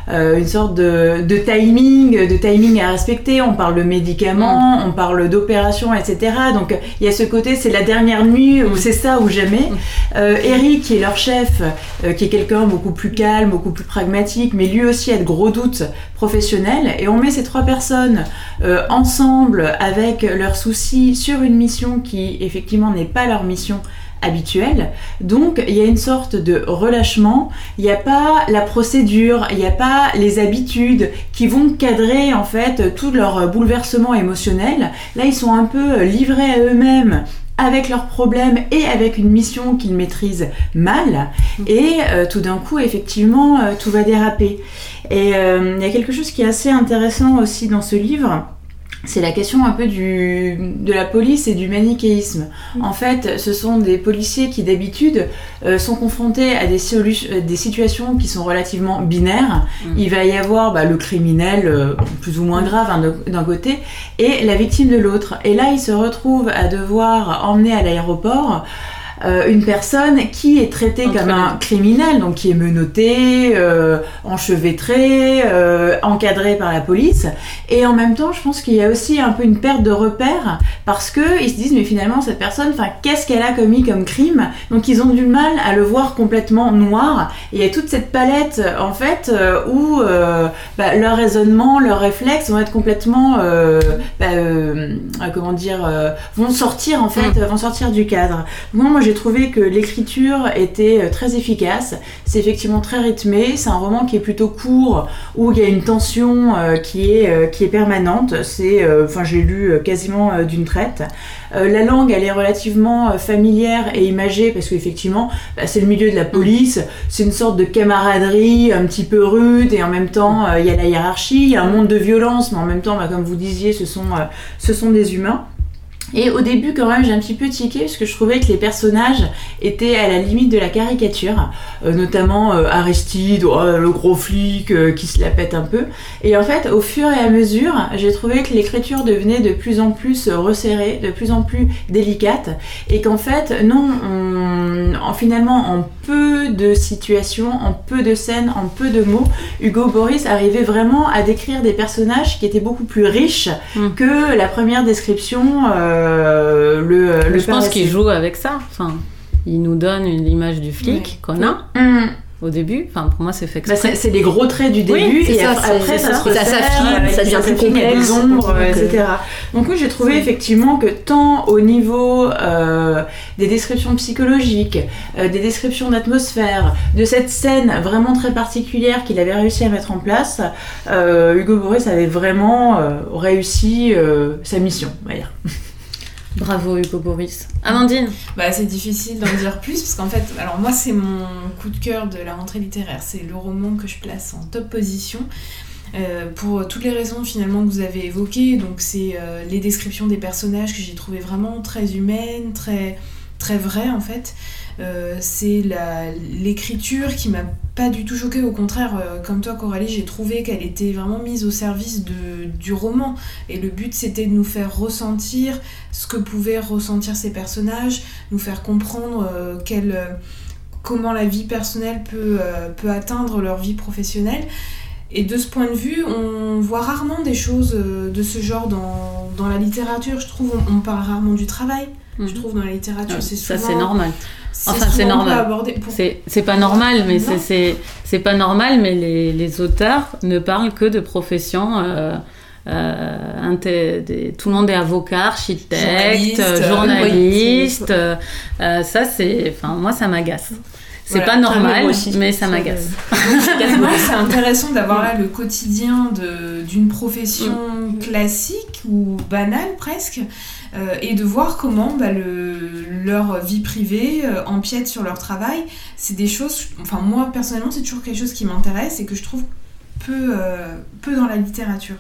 euh, une sorte de, de, timing, de timing à respecter. On parle de médicaments, mm. on parle d'opérations, etc. Donc il y a ce côté, c'est la dernière nuit où c'est ça ou jamais. Mm. Euh, Eric, qui est leur chef, euh, qui est quelqu'un beaucoup plus calme, beaucoup plus pragmatique, mais lui aussi a de gros doutes professionnels. Et on met ces trois personnes ensemble avec leurs soucis sur une mission qui effectivement n'est pas leur mission habituel. Donc il y a une sorte de relâchement, il n'y a pas la procédure, il n'y a pas les habitudes qui vont cadrer en fait tout leur bouleversement émotionnel. Là ils sont un peu livrés à eux-mêmes avec leurs problèmes et avec une mission qu'ils maîtrisent mal. Et euh, tout d'un coup, effectivement, euh, tout va déraper. Et euh, il y a quelque chose qui est assez intéressant aussi dans ce livre c'est la question un peu du, de la police et du manichéisme. Mm. En fait, ce sont des policiers qui d'habitude euh, sont confrontés à des, euh, des situations qui sont relativement binaires. Mm. Il va y avoir bah, le criminel euh, plus ou moins grave hein, d'un côté et la victime de l'autre. Et là, ils se retrouvent à devoir emmener à l'aéroport euh, une personne qui est traitée comme un criminel, donc qui est menotté, euh, enchevêtré, euh, encadré par la police. Et en même temps, je pense qu'il y a aussi un peu une perte de repère parce que ils se disent mais finalement cette personne, enfin qu'est-ce qu'elle a commis comme crime? Donc ils ont du mal à le voir complètement noir. Et il y a toute cette palette en fait où bah, leur raisonnement, leurs réflexes vont être complètement, bah, comment dire, vont sortir en fait, mm. vont sortir du cadre. Moi, moi j'ai j'ai trouvé que l'écriture était euh, très efficace. C'est effectivement très rythmé. C'est un roman qui est plutôt court, où il y a une tension euh, qui, est, euh, qui est permanente. C'est, enfin, j'ai lu quasiment d'une traite. la langue, elle est relativement familière et imagée parce qu'effectivement, bah, c'est le milieu de la police. C'est une sorte de camaraderie un petit peu rude et en même temps, il y a la hiérarchie, il y a un monde de violence, mais en même temps, bah, comme vous disiez, ce sont, ce sont des humains. Et au début, quand même, j'ai un petit peu tiqué parce que je trouvais que les personnages étaient à la limite de la caricature, euh, notamment euh, Aristide, oh, le gros flic euh, qui se la pète un peu. Et en fait, au fur et à mesure, j'ai trouvé que l'écriture devenait de plus en plus resserrée, de plus en plus délicate, et qu'en fait, non, en, finalement, en peu de situations, en peu de scènes, en peu de mots, Hugo Boris arrivait vraiment à décrire des personnages qui étaient beaucoup plus riches mm. que la première description. Euh, le, je pense qu'il joue avec ça. Enfin, il nous donne une image du flic qu'on a. Mm au début. Enfin, pour moi, c'est fait bah, c'est les gros traits du début et ça, après, ça, se ça s'affine, ça devient plus complexe, ombres, etc. Donc oui, j'ai trouvé effectivement que tant au niveau euh, des descriptions psychologiques, euh, des descriptions d'atmosphère, de cette scène vraiment très particulière qu'il avait réussi à mettre en place, euh, Hugo Boris avait vraiment réussi sa mission, on va dire. <laughs> Bravo Hugo Boris. Amandine bah, C'est difficile d'en dire plus parce qu'en fait, alors moi c'est mon coup de cœur de la rentrée littéraire. C'est le roman que je place en top position. Euh, pour toutes les raisons finalement que vous avez évoquées, donc c'est euh, les descriptions des personnages que j'ai trouvé vraiment très humaines, très, vraies en fait. Euh, c'est l'écriture qui m'a pas du tout choquée, au contraire, euh, comme toi Coralie, j'ai trouvé qu'elle était vraiment mise au service du roman. Et le but c'était de nous faire ressentir ce que pouvaient ressentir ces personnages, nous faire comprendre euh, comment la vie personnelle peut, peut atteindre leur vie professionnelle. Et de ce point de vue, on voit rarement des choses de ce genre dans, dans la littérature. Je trouve on, parle rarement du travail. Je mhm. trouve dans la littérature, c'est Ça, c'est normal. Enfin, c'est normal. C'est pas normal, mais c'est pas normal, mais les, les, auteurs ne parlent que de professions. Euh, euh, tout le monde est avocat, architecte, journaliste. Euh, ça, c'est. Enfin, moi, ça m'agace. C'est pas normal, mais ça m'agace. <laughs> c'est intéressant d'avoir là le quotidien d'une profession mm. classique ou banale presque, euh, et de voir comment bah, leur vie privée euh, empiète sur leur travail. C'est des choses, enfin moi personnellement, c'est toujours quelque chose qui m'intéresse et que je trouve peu, euh, peu dans la littérature.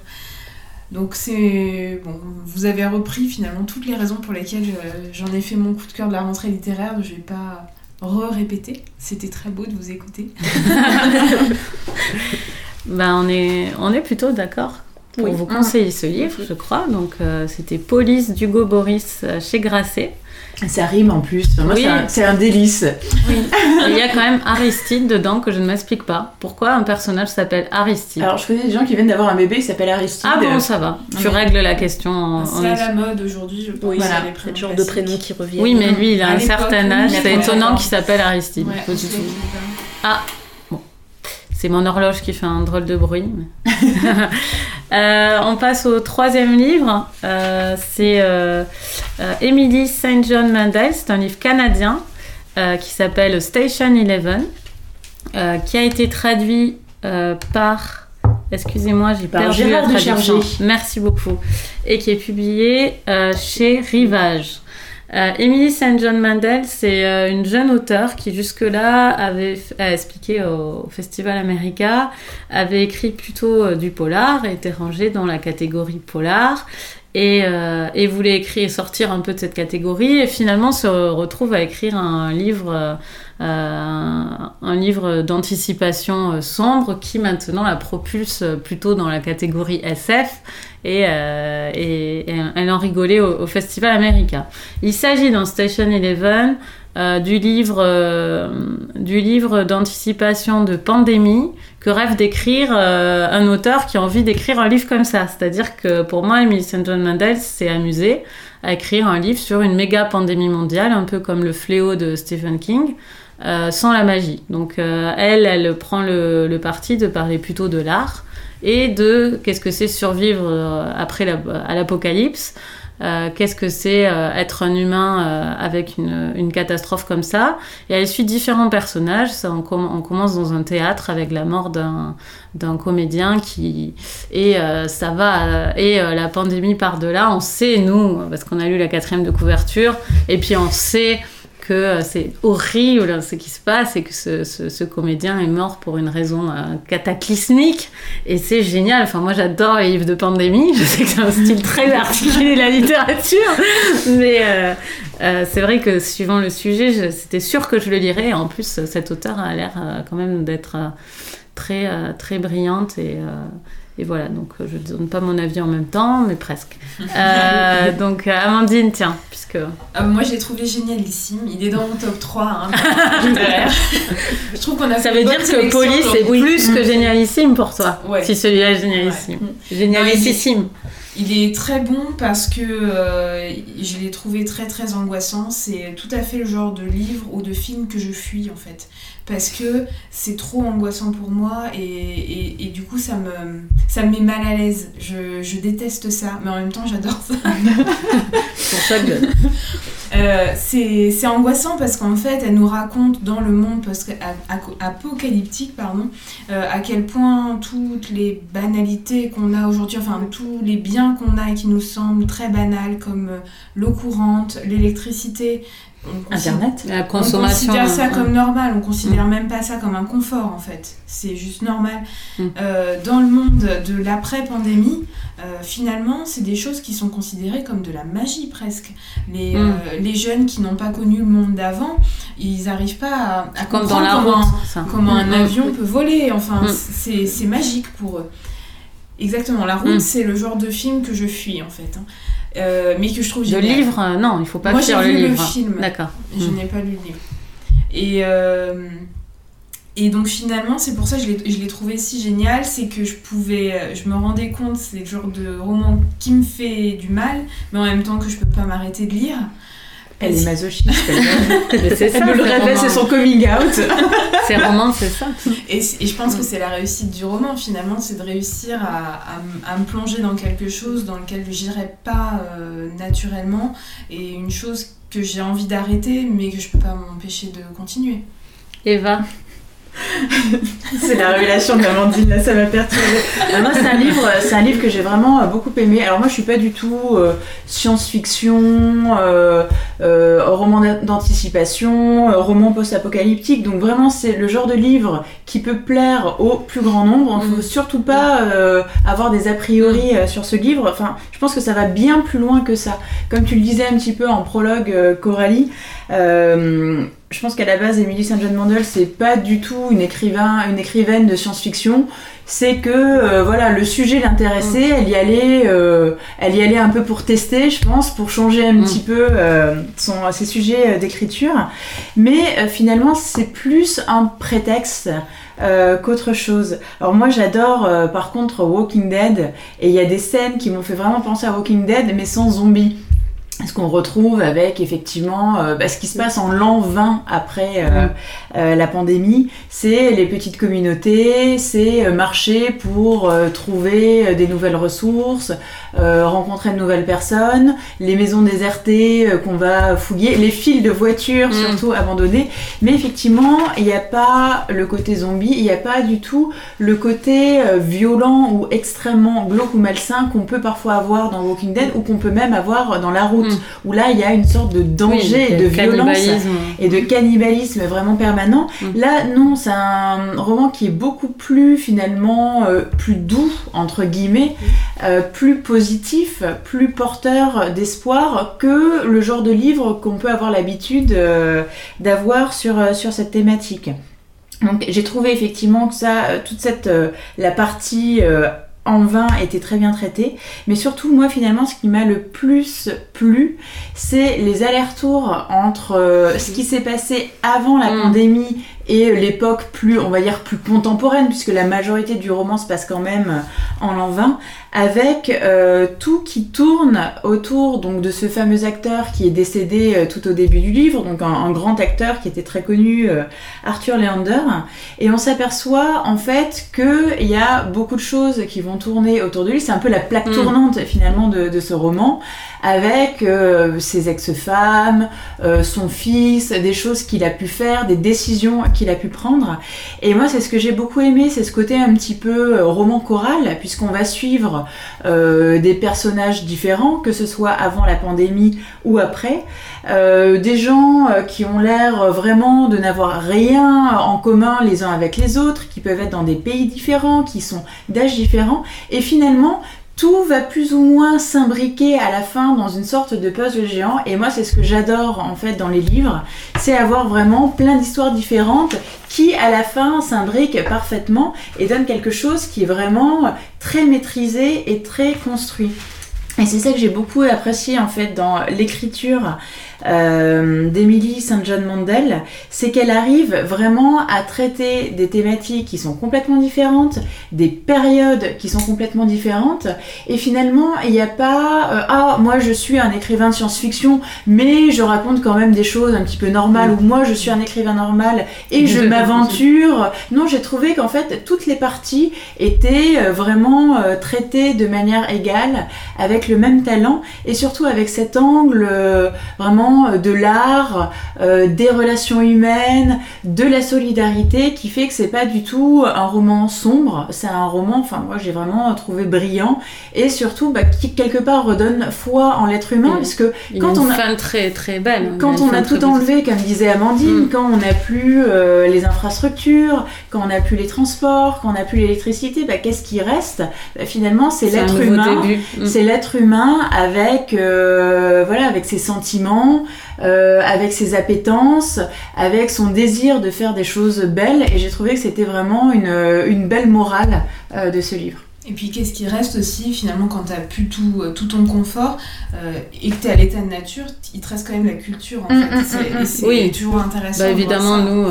Donc c'est bon, vous avez repris finalement toutes les raisons pour lesquelles j'en ai fait mon coup de cœur de la rentrée littéraire. Je vais pas re-répéter. C'était très beau de vous écouter. <laughs> <laughs> ben, on, est, on est plutôt d'accord pour vous conseiller ce livre, je crois. Donc, euh, c'était Police d'Hugo Boris euh, chez Grasset. Ça rime en plus. c'est un, délice. Il y a quand même Aristide dedans que je ne m'explique pas. Pourquoi un personnage s'appelle Aristide? Alors, je connais des gens qui viennent d'avoir un bébé qui s'appelle Aristide. Ah bon, ça va. Tu règles la question. C'est à la mode aujourd'hui, je pense. Oui, voilà. c'est genre de prénoms qui reviennent. Oui, mais lui, il a un certain âge. C'est étonnant qu'il s'appelle Aristide. ah, bon. C'est mon horloge qui fait un drôle de bruit. <laughs> Euh, on passe au troisième livre. Euh, c'est euh, Emily St. John Mandel. C'est un livre canadien qui s'appelle Station Eleven, qui a été traduit par. Excusez-moi, j'ai perdu la traduction. Merci beaucoup. Et qui est publié chez Rivage. Euh, Emily St. John Mandel, c'est euh, une jeune auteure qui jusque-là avait expliqué au, Festival America, avait écrit plutôt euh, du polar, était rangée dans la catégorie polar et, et, voulait écrire sortir un peu de cette catégorie et finalement se retrouve à écrire un livre un livre d'anticipation sombre qui maintenant la propulse plutôt dans la catégorie SF euh, et, elle en rigolait au, Festival America. Il s'agit dans Station Eleven euh, du livre, euh, du livre d'anticipation de pandémie que rêve d'écrire un auteur qui a envie d'écrire un livre comme ça. C'est-à-dire que pour moi, Emily St. John Mandel s'est amusée à écrire un livre sur une méga pandémie mondiale, un peu comme le fléau de Stephen King. Sans la magie. Donc elle, elle prend le, parti de parler plutôt de l'art et de qu'est-ce que c'est survivre euh, après à l'apocalypse. Euh, qu'est-ce que c'est euh, être un humain avec une, catastrophe comme ça. Et elle suit différents personnages. On, on, commence dans un théâtre avec la mort d'un comédien qui et ça va et la pandémie par delà. On sait nous parce qu'on a lu la quatrième de couverture et puis on sait que euh, c'est horrible ce qui se passe et que ce, ce, comédien est mort pour une raison euh, cataclysmique. Et c'est génial. Enfin, moi, j'adore les livres de pandémie. Je sais que c'est un style très particulier de la littérature. Mais euh, c'est vrai que suivant le sujet, c'était sûr que je le lirais. En plus, cet auteur a l'air quand même d'être très, très brillante et et voilà, donc euh, je ne donne pas mon avis en même temps, mais presque. Euh, donc euh, Amandine, tiens, puisque... moi, j'ai trouvé génialissime. Il est dans mon top 3. Hein, <laughs> je trouve qu'on a Ça veut dire que Police est plus que génialissime pour toi, si celui-là est génialissime. Génialissime. Il est très bon parce que je l'ai trouvé très très angoissant. C'est tout à fait le genre de livre ou de film que je fuis en fait parce que c'est trop angoissant pour moi et, et, du coup ça me, ça me met mal à l'aise. Je, je, déteste ça, mais en même temps j'adore ça. c'est <laughs> pour ça que... Euh, c'est angoissant parce qu'en fait elle nous raconte dans le monde apocalyptique pardon, euh, à quel point toutes les banalités qu'on a aujourd'hui, enfin tous les biens qu'on a et qui nous semblent très banals comme euh, l'eau courante, l'électricité, Internet La consommation. On considère ça comme normal, on considère mm. même pas ça comme un confort en fait. C'est juste normal. Mm. Euh, dans le monde de l'après-pandémie, euh, finalement, c'est des choses qui sont considérées comme de la magie presque. Les, mm. euh, les jeunes qui n'ont pas connu le monde d'avant, ils n'arrivent pas à, comprendre comment, un avion peut voler. Enfin, c'est magique pour eux. Exactement, la route, c'est le genre de film que je fuis en fait. Hein. Euh, mais que je trouve génial. Le livre, euh, non, il faut pas le. Moi, j'ai lu le film. D'accord. Je hmm. n'ai pas lu le livre. Et, euh, et donc, finalement, c'est pour ça que je l'ai trouvé si génial. C'est que je pouvais. Je me rendais compte, c'est le genre de roman qui me fait du mal, mais en même temps que je peux pas m'arrêter de lire. Elle est masochiste. <laughs> c'est ça. Elle le révèle, c'est son coming out. <laughs> c'est roman, c'est ça. Et, je pense que c'est la réussite du roman, finalement, c'est de réussir à, me plonger dans quelque chose dans lequel je n'irais pas euh, naturellement et une chose que j'ai envie d'arrêter, mais que je peux pas m'empêcher de continuer. Eva <laughs> c'est la révélation d'Amandine, là, ça m'a perturbée. Euh, moi, c'est un livre, c'est un livre que j'ai vraiment euh, beaucoup aimé. Alors moi, je suis pas du tout euh, science-fiction, roman d'anticipation, roman post-apocalyptique. Donc vraiment, c'est le genre de livre qui peut plaire au plus grand nombre. Il ne faut mm. surtout pas avoir des a priori sur ce livre. Enfin, je pense que ça va bien plus loin que ça. Comme tu le disais un petit peu en prologue, Coralie. Euh, je pense qu'à la base, Emily St. John Mandel, c'est pas du tout une, écrivain, une écrivaine de science-fiction. C'est que euh, voilà, le sujet l'intéressait, mm. elle y allait, euh, elle y allait un peu pour tester, je pense, pour changer un mm. petit peu son, ses sujets d'écriture. Mais finalement, c'est plus un prétexte. qu'autre chose. Alors moi j'adore par contre Walking Dead et il y a des scènes qui m'ont fait vraiment penser à Walking Dead mais sans zombies ce qu'on retrouve avec effectivement euh, bah, ce qui se passe en l'an 20 après euh, euh, la pandémie, c'est les petites communautés, c'est marcher pour trouver des nouvelles ressources, rencontrer de nouvelles personnes, les maisons désertées qu'on va fouiller, les fils de voitures mm. surtout abandonnés. Mais effectivement, il n'y a pas le côté zombie, il n'y a pas du tout le côté violent ou extrêmement glauque ou malsain qu'on peut parfois avoir dans Walking Dead ou qu'on peut même avoir dans La Route. Où là il y a une sorte de danger, de violence et de cannibalisme vraiment permanent. Mm. Là, non, c'est un roman qui est beaucoup plus finalement euh, plus doux entre guillemets, euh, plus positif, plus porteur d'espoir que le genre de livre qu'on peut avoir l'habitude euh, d'avoir sur, sur cette thématique. Donc j'ai trouvé effectivement que ça, toute cette la partie en vain était très bien traité. Mais surtout, moi, finalement, ce qui m'a le plus plu, c'est les allers-retours entre euh, ce qui s'est passé avant la mm. pandémie et l'époque plus, on va dire, plus contemporaine, puisque la majorité du roman se passe quand même en l'an 20, avec euh, tout qui tourne autour donc de ce fameux acteur qui est décédé euh, tout au début du livre, donc un, grand acteur qui était très connu, euh, Arthur Leander, et on s'aperçoit en fait qu'il y a beaucoup de choses qui vont tourner autour de lui, c'est un peu la plaque mm. tournante finalement de, de ce roman, avec euh, ses ex-femmes, euh, son fils, des choses qu'il a pu faire, des décisions qu'il a pu prendre. Et moi, c'est ce que j'ai beaucoup aimé, c'est ce côté un petit peu euh, roman choral, puisqu'on va suivre des personnages différents, que ce soit avant la pandémie ou après. des gens qui ont l'air vraiment de n'avoir rien en commun les uns avec les autres, qui peuvent être dans des pays différents, qui sont d'âges différents, et finalement tout va plus ou moins s'imbriquer à la fin dans une sorte de puzzle géant. Et moi, c'est ce que j'adore en fait dans les livres, c'est avoir vraiment plein d'histoires différentes qui, à la fin, s'imbriquent parfaitement et donnent quelque chose qui est vraiment très maîtrisé et très construit. Et c'est ça que j'ai beaucoup apprécié en fait dans l'écriture euh, d'Emily St. John Mandel, c'est qu'elle arrive vraiment à traiter des thématiques qui sont complètement différentes, des périodes qui sont complètement différentes, et finalement il n'y a pas euh, ah moi je suis un écrivain de science-fiction, mais je raconte quand même des choses un petit peu normales, ou moi je suis un écrivain normal et je m'aventure. Non, j'ai trouvé qu'en fait toutes les parties étaient euh, vraiment traitées de manière égale, avec le même talent, et surtout avec cet angle vraiment euh, de l'art, euh, des relations humaines, de la solidarité, qui fait que c'est pas du tout un roman sombre, c'est un roman, enfin moi j'ai vraiment trouvé brillant, et surtout bah, qui quelque part redonne foi en l'être humain, parce que quand on a fin très très belle, quand on a tout enlevé, comme disait Amandine, mm. quand on n'a plus euh, les infrastructures, quand on n'a plus les transports, quand on n'a plus l'électricité, bah, qu'est-ce qui reste? Bah, Finalement, c'est l'être humain, mm. c'est l'être humain avec voilà avec ses sentiments, euh, avec ses appétences, avec son désir de faire des choses belles. Et j'ai trouvé que c'était vraiment une, belle morale euh, de ce livre. Et puis qu'est-ce qui reste aussi finalement quand tu as plus tout, euh, tout ton confort et que tu es à l'état de nature, il te reste quand même la culture en mm, fait. Mm, mm, c'est oui. toujours intéressant. Bah, évidemment, nous,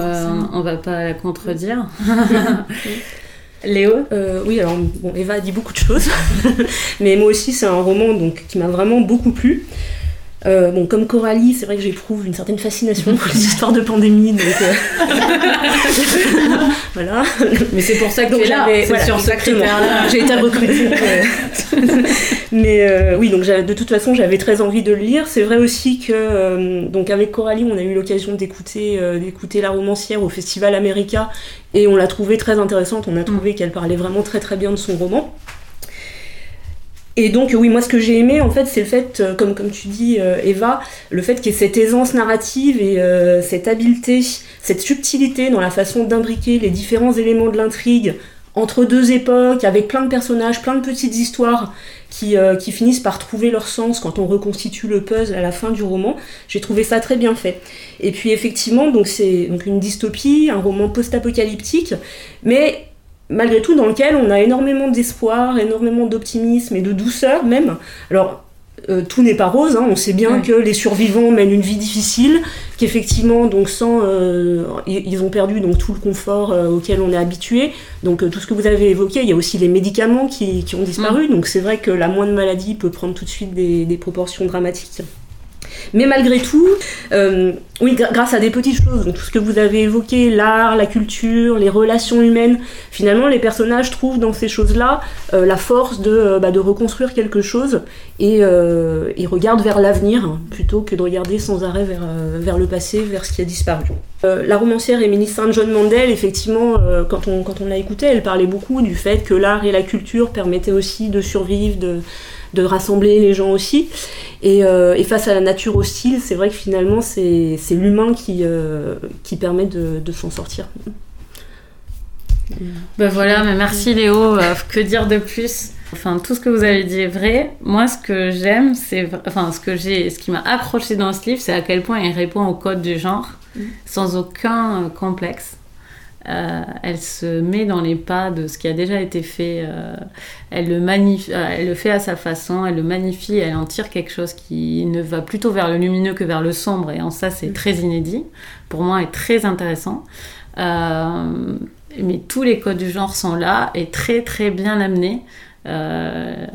on va pas la contredire. <laughs> Léo? Oui, alors bon, Eva a dit beaucoup de choses, <laughs> mais moi aussi c'est un roman donc, qui m'a vraiment beaucoup plu. Euh, bon, comme Coralie, c'est vrai que j'éprouve une certaine fascination pour les histoires de pandémie, donc euh, <laughs> voilà. Mais c'est pour ça que es là, c'est sur ce critère-là. J'ai été recrutée. <laughs> Mais euh, oui, donc de toute façon, j'avais très envie de le lire. C'est vrai aussi que, donc avec Coralie, on a eu l'occasion d'écouter, d'écouter la romancière au Festival America, et on l'a trouvée très intéressante. On a trouvé qu'elle parlait vraiment très très bien de son roman. Et donc, oui, moi, ce que j'ai aimé, en fait, c'est le fait, euh, comme, tu dis, euh, Eva, le fait qu'il y ait cette aisance narrative et euh, cette habileté, cette subtilité dans la façon d'imbriquer les différents éléments de l'intrigue entre deux époques, avec plein de personnages, plein de petites histoires qui, finissent par trouver leur sens quand on reconstitue le puzzle à la fin du roman. J'ai trouvé ça très bien fait. Et puis, effectivement, donc c'est une dystopie, un roman post-apocalyptique, mais malgré tout dans lequel on a énormément d'espoir, énormément d'optimisme et de douceur même. Alors euh, tout n'est pas rose, hein. on sait bien que les survivants mènent une vie difficile, qu'effectivement donc sans euh, ils ont perdu donc tout le confort euh, auquel on est habitué. Donc tout ce que vous avez évoqué, il y a aussi les médicaments qui, ont disparu. Donc c'est vrai que la moindre maladie peut prendre tout de suite des proportions dramatiques. Mais malgré tout, euh, oui, grâce à des petites choses, tout ce que vous avez évoqué, l'art, la culture, les relations humaines, finalement, les personnages trouvent dans ces choses-là euh, la force de, euh, bah, de, reconstruire quelque chose et, regardent vers l'avenir plutôt que de regarder sans arrêt vers le passé, vers ce qui a disparu. La romancière Émilie Saint John Mandel, effectivement, quand on, quand on l'a écoutée, elle parlait beaucoup du fait que l'art et la culture permettaient aussi de survivre, de, de rassembler les gens aussi. Euh, et, face à la nature hostile, c'est vrai que finalement, c'est l'humain qui, euh, qui permet de, de s'en sortir. Ben voilà, mais merci Léo. Euh, que dire de plus? Enfin, tout ce que vous avez dit est vrai. Moi, ce que j'aime, c'est, enfin, ce que j'ai, ce qui m'a accroché dans ce livre, c'est à quel point il répond au code du genre. Sans aucun complexe. Euh, elle se met dans les pas de ce qui a déjà été fait. Euh, elle, le magnifie, euh, elle le fait à sa façon, elle le magnifie, elle en tire quelque chose qui ne va plutôt vers le lumineux que vers le sombre. Et en ça, c'est mm. très inédit. Pour moi, et très intéressant. mais tous les codes du genre sont là et très très bien amenés. Euh,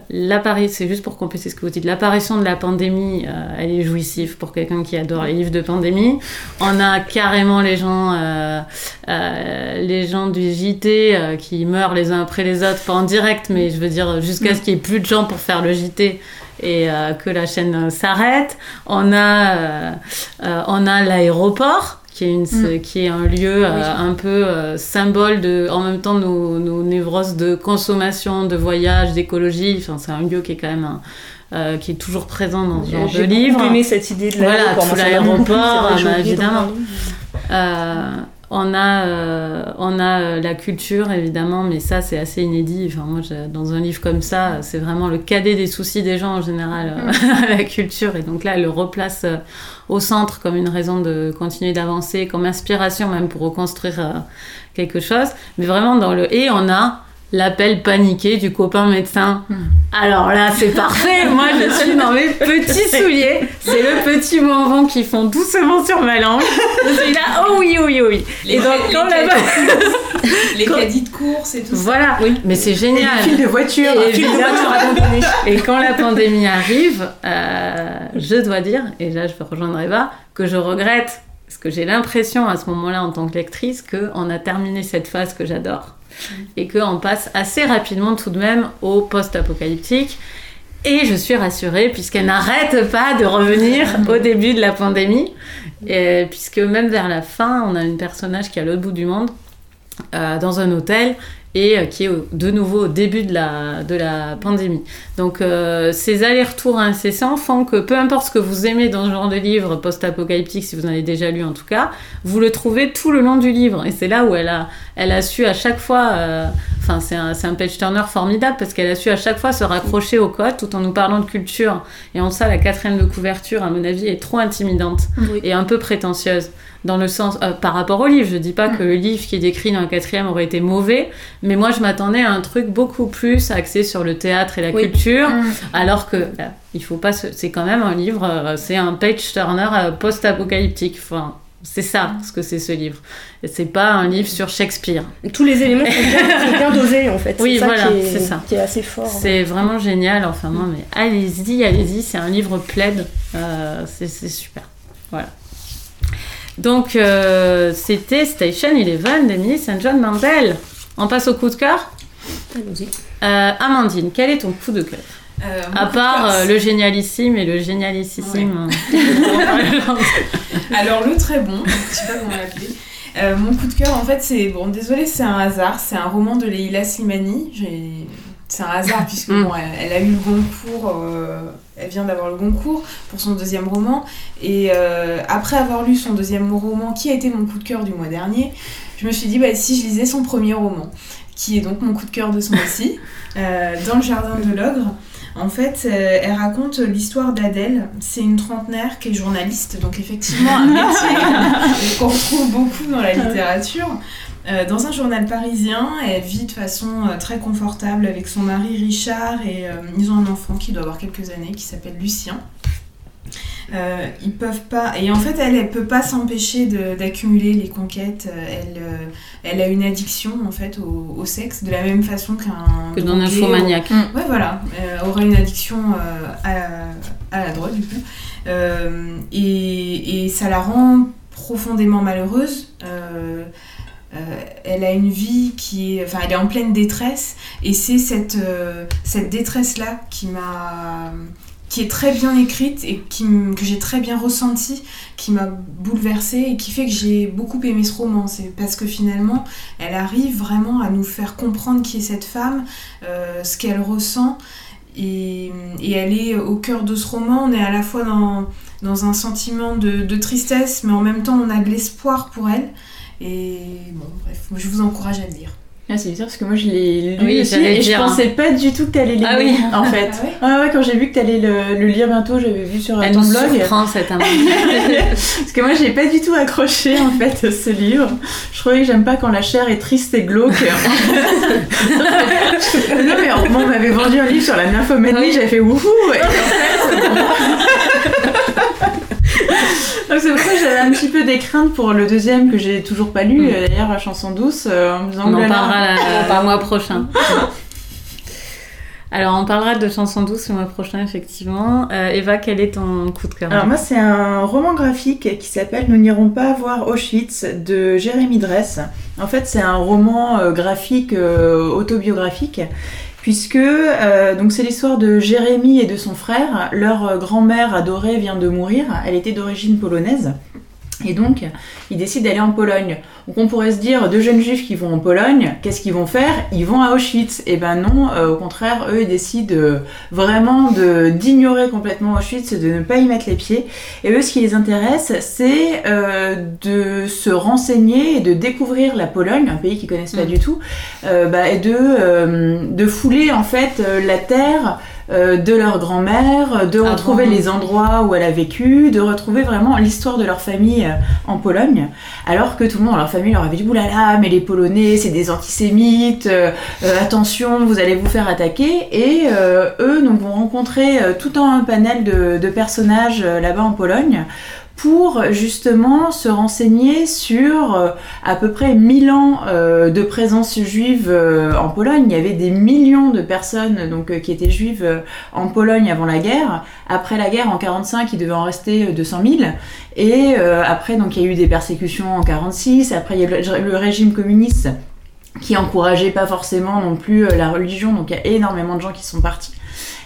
c'est juste pour compléter ce que vous dites, l'apparition de la pandémie, euh, elle est jouissive pour quelqu'un qui adore les livres de pandémie. On a carrément les gens, euh, euh, les gens du JT qui meurent les uns après les autres, pas en direct, mais je veux dire jusqu'à ce qu'il n'y ait plus de gens pour faire le JT et que la chaîne s'arrête. On a, on a l'aéroport qui est, une, mm. qui est un lieu euh, un peu euh, symbole de, en même temps, nos, nos, névroses de consommation, de voyage, d'écologie. Enfin, c'est un lieu qui est quand même euh, qui est toujours présent dans ce genre de livre. J'ai aimé cette idée de l'aéroport. Voilà, l'aéroport, bah, évidemment. On a, euh, on a euh, la culture, évidemment, mais ça, c'est assez inédit. Enfin, moi, dans un livre comme ça, c'est vraiment le cadet des soucis des gens en général, euh, mm. <laughs> la culture. Et donc là, elle le replace au centre comme une raison de continuer d'avancer, comme inspiration même pour reconstruire quelque chose. Mais vraiment, dans le et, on a l'appel paniqué du copain médecin. Hmm. Alors là, c'est parfait. <laughs> Moi, je suis dans mes petits souliers. C'est le petit bonbon qui font doucement sur ma langue. Je suis là, oh oui, oui, oui. Les et donc, quand la... <laughs> les caddies de course et tout ça. Voilà, oui. mais c'est génial. Et les de voiture. Et, et quand la pandémie arrive, euh, je dois dire, et là je vais rejoindre Eva, que je regrette, parce que j'ai l'impression à ce moment-là en tant que lectrice qu'on a terminé cette phase que j'adore et qu'on passe assez rapidement tout de même au post-apocalyptique. Et je suis rassurée puisqu'elle n'arrête pas de revenir au début de la pandémie, puisque même vers la fin, on a une personnage qui est à l'autre bout du monde, euh, dans un hôtel, et euh, qui est de nouveau au début de la, de la pandémie. Donc euh, ces allers-retours incessants font que peu importe ce que vous aimez dans ce genre de livre post-apocalyptique, si vous en avez déjà lu en tout cas, vous le trouvez tout le long du livre. Et c'est là où elle a, elle a su à chaque fois, euh, enfin c'est un, un page turner formidable parce qu'elle a su à chaque fois se raccrocher au code tout en nous parlant de culture. Et en ça, la quatrième de couverture, à mon avis, est trop intimidante et un peu prétentieuse dans le sens euh, par rapport au livre. Je dis pas que le livre qui est décrit dans la quatrième aurait été mauvais, mais moi je m'attendais à un truc beaucoup plus axé sur le théâtre et la culture, mm. alors que il faut pas. C'est quand même un livre, euh, c'est un page turner euh, post-apocalyptique. Enfin, C'est ça ce que c'est ce livre. C'est pas un livre sur Shakespeare. Tous les éléments sont bien, dosés en fait. Oui, voilà, c'est ça. Qui est assez fort. C'est vraiment génial. Enfin, moi, mais allez-y, allez-y. C'est un livre plaid. Euh, c'est super. Voilà. Donc, euh, c'était Station Eleven d'Emily St. John Mandel. On passe au coup de cœur Allons-y. Euh, Amandine, quel est ton coup de cœur euh, à part euh, le génialissime et le génialissime. <laughs> Alors le très bon, je sais pas comment l'appeler. Euh, mon coup de cœur, en fait, c'est bon. Désolé, c'est un hasard. C'est un roman de Leila Slimani. C'est un hasard puisque mm. bon, elle, a eu le Goncourt. Elle vient d'avoir le Goncourt pour son deuxième roman. Et après avoir lu son deuxième roman, qui a été mon coup de cœur du mois dernier, je me suis dit bah si je lisais son premier roman, qui est donc mon coup de cœur de ce mois-ci, <laughs> dans le jardin de l'ogre. En fait, euh, elle raconte l'histoire d'Adèle. C'est une trentenaire qui est journaliste, donc effectivement un <laughs> métier qu'on retrouve beaucoup dans la littérature. Euh, dans un journal parisien, elle vit de façon euh, très confortable avec son mari Richard et ils ont un enfant qui doit avoir quelques années qui s'appelle Lucien. Euh, ils peuvent pas. Et en fait, elle, elle peut pas s'empêcher d'accumuler les conquêtes. Euh, elle, euh, elle a une addiction en fait au, sexe de la même façon qu'un. Que dans un faux maniaque. Ouais, voilà. aurait une addiction à, à, la drogue du coup. Et, et, ça la rend profondément malheureuse. Elle a une vie qui est, enfin, elle est en pleine détresse, et c'est cette, cette détresse-là qui m'a, qui est très bien écrite et qui, que j'ai très bien ressentie, qui m'a bouleversée et qui fait que j'ai beaucoup aimé ce roman. C'est parce que finalement, elle arrive vraiment à nous faire comprendre qui est cette femme, euh, ce qu'elle ressent. Et, elle est au cœur de ce roman. On est à la fois dans, dans un sentiment de, tristesse, mais en même temps, on a de l'espoir pour elle. Et bon, bref, je vous encourage à le lire. Ah, c'est bizarre parce que moi je l'ai lu aussi et je pensais pas du tout que t'allais lire ah, oui. en fait. Ah ouais, quand j'ai vu que t'allais le, le lire bientôt, j'avais vu sur Elle ton blog. Elle cette <laughs> Parce que moi j'ai pas du tout accroché en fait ce livre. Je trouvais que j'aime pas quand la chair est triste et glauque. <laughs> non mais on m'avait vendu un livre sur la nymphomanie, j'avais fait wouhou et en fait, c'est pour ça que j'avais un petit peu des craintes pour le deuxième que j'ai toujours pas lu, mm. euh, d'ailleurs la chanson douce, euh, en me disant... On en parlera le mois prochain. <laughs> Alors, on parlera de chansons douces le mois prochain, effectivement. Euh, Eva, quel est ton coup de cœur? Alors, moi, c'est un roman graphique qui s'appelle Nous n'irons pas voir Auschwitz de Jérémy Dress. En fait, c'est un roman graphique autobiographique puisque euh, c'est l'histoire de Jérémy et de son frère. Leur grand-mère adorée vient de mourir. Elle était d'origine polonaise. Et donc, ils décident d'aller en Pologne. Donc on pourrait se dire, deux jeunes juifs qui vont en Pologne, qu'est-ce qu'ils vont faire? Ils vont à Auschwitz. Et eh ben non, euh, au contraire, eux, ils décident euh, vraiment d'ignorer complètement Auschwitz, de ne pas y mettre les pieds. Et eux, ce qui les intéresse, c'est euh, de se renseigner et de découvrir la Pologne, un pays qu'ils connaissent pas mm. du tout, bah, et de, de fouler en fait la terre euh, de leur grand-mère, de ah retrouver les endroits où elle a vécu, de retrouver vraiment l'histoire de leur famille euh, en Pologne, alors que tout le monde dans leur famille leur avait dit oulala, mais les Polonais c'est des antisémites, euh, attention, vous allez vous faire attaquer, et eux donc vont rencontrer tout un panel de, de personnages là-bas en Pologne pour justement se renseigner sur euh, à peu près 1000 ans euh, de présence juive euh, en Pologne. Il y avait des millions de personnes donc, qui étaient juives en Pologne avant la guerre. Après la guerre, en 45, il devait en rester 200 000. Et après, donc, il y a eu des persécutions en 46. Après, il y a le, le régime communiste qui encourageait pas forcément non plus la religion. Donc, il y a énormément de gens qui sont partis.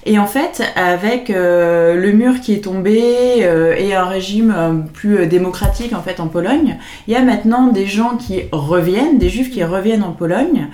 Et en fait, avec euh, le mur qui est tombé euh, et un régime euh, plus démocratique en fait en Pologne, il y a maintenant des gens qui reviennent, des juifs qui reviennent en Pologne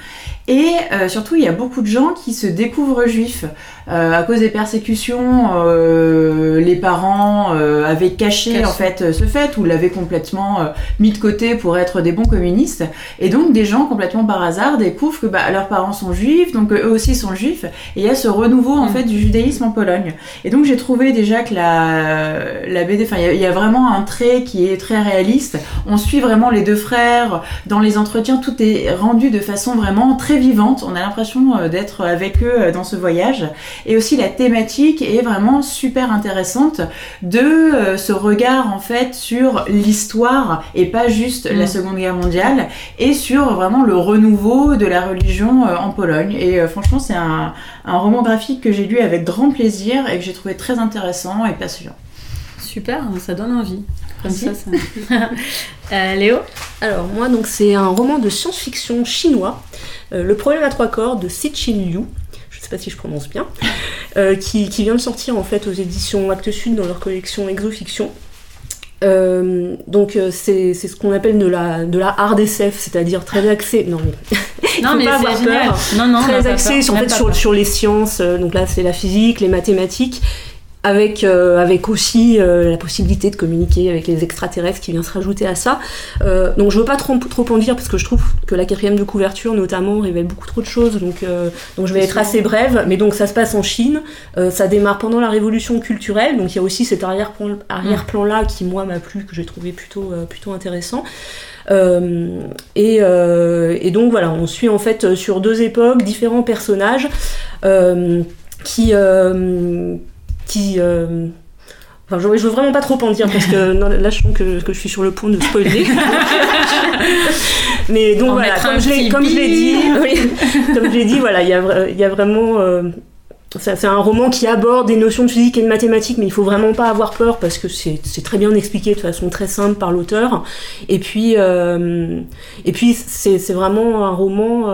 et surtout, il y a beaucoup de gens qui se découvrent juifs. À cause des persécutions, les parents avaient caché en fait ce fait ou l'avaient complètement mis de côté pour être des bons communistes. Et donc, des gens complètement par hasard découvrent que bah, leurs parents sont juifs, donc eux aussi sont juifs. Et il y a ce renouveau en mm. fait du du judaïsme en Pologne. Et donc j'ai trouvé déjà que la, la BD, enfin il y, a vraiment un trait qui est très réaliste. On suit vraiment les deux frères dans les entretiens, tout est rendu de façon vraiment très vivante. On a l'impression euh, d'être avec eux euh, dans ce voyage. Et aussi la thématique est vraiment super intéressante de euh, ce regard en fait sur l'histoire et pas juste la mm. Seconde Guerre mondiale et sur vraiment le renouveau de la religion en Pologne. Et franchement c'est un, un roman graphique que j'ai lu avec grand plaisir et que j'ai trouvé très intéressant et passionnant. Super, ça donne envie. Comme ça, <laughs> euh, Léo? Alors moi donc c'est un roman de science-fiction chinois, euh, Le problème à trois corps de Chin Liu. Je ne sais pas si je prononce bien, euh, qui, vient de sortir en fait aux éditions Actes Sud dans leur collection Exofiction. Donc c'est ce qu'on appelle de la, de la hard SF, c'est-à-dire très axé. Non mais, non, <laughs> mais pas avoir peur. Non, non, très axé en fait, sur, sur, les sciences. donc là c'est la physique, les mathématiques avec, euh, avec aussi euh, la possibilité de communiquer avec les extraterrestres qui vient se rajouter à ça. Euh, donc je veux pas trop, trop en dire parce que je trouve que la quatrième de couverture notamment révèle beaucoup trop de choses, donc, donc je vais être assez brève. Mais donc ça se passe en Chine, ça démarre pendant la révolution culturelle, donc il y a aussi cet arrière-plan arrière là qui moi m'a plu, que j'ai trouvé plutôt, plutôt intéressant. Et, et, donc voilà, on suit en fait sur deux époques différents personnages qui qui. Euh, enfin, je, veux vraiment pas trop en dire parce que <laughs> là je sens que, que, je suis sur le point de spoiler. <laughs> Mais donc voilà, comme je, l'ai, comme je l'ai dit, comme je l'ai dit, voilà, il y a, y a vraiment. Euh, c'est un roman qui aborde des notions de physique et de mathématiques, mais il faut vraiment pas avoir peur parce que c'est, très bien expliqué de façon très simple par l'auteur. Et puis, euh, et puis c'est, vraiment un roman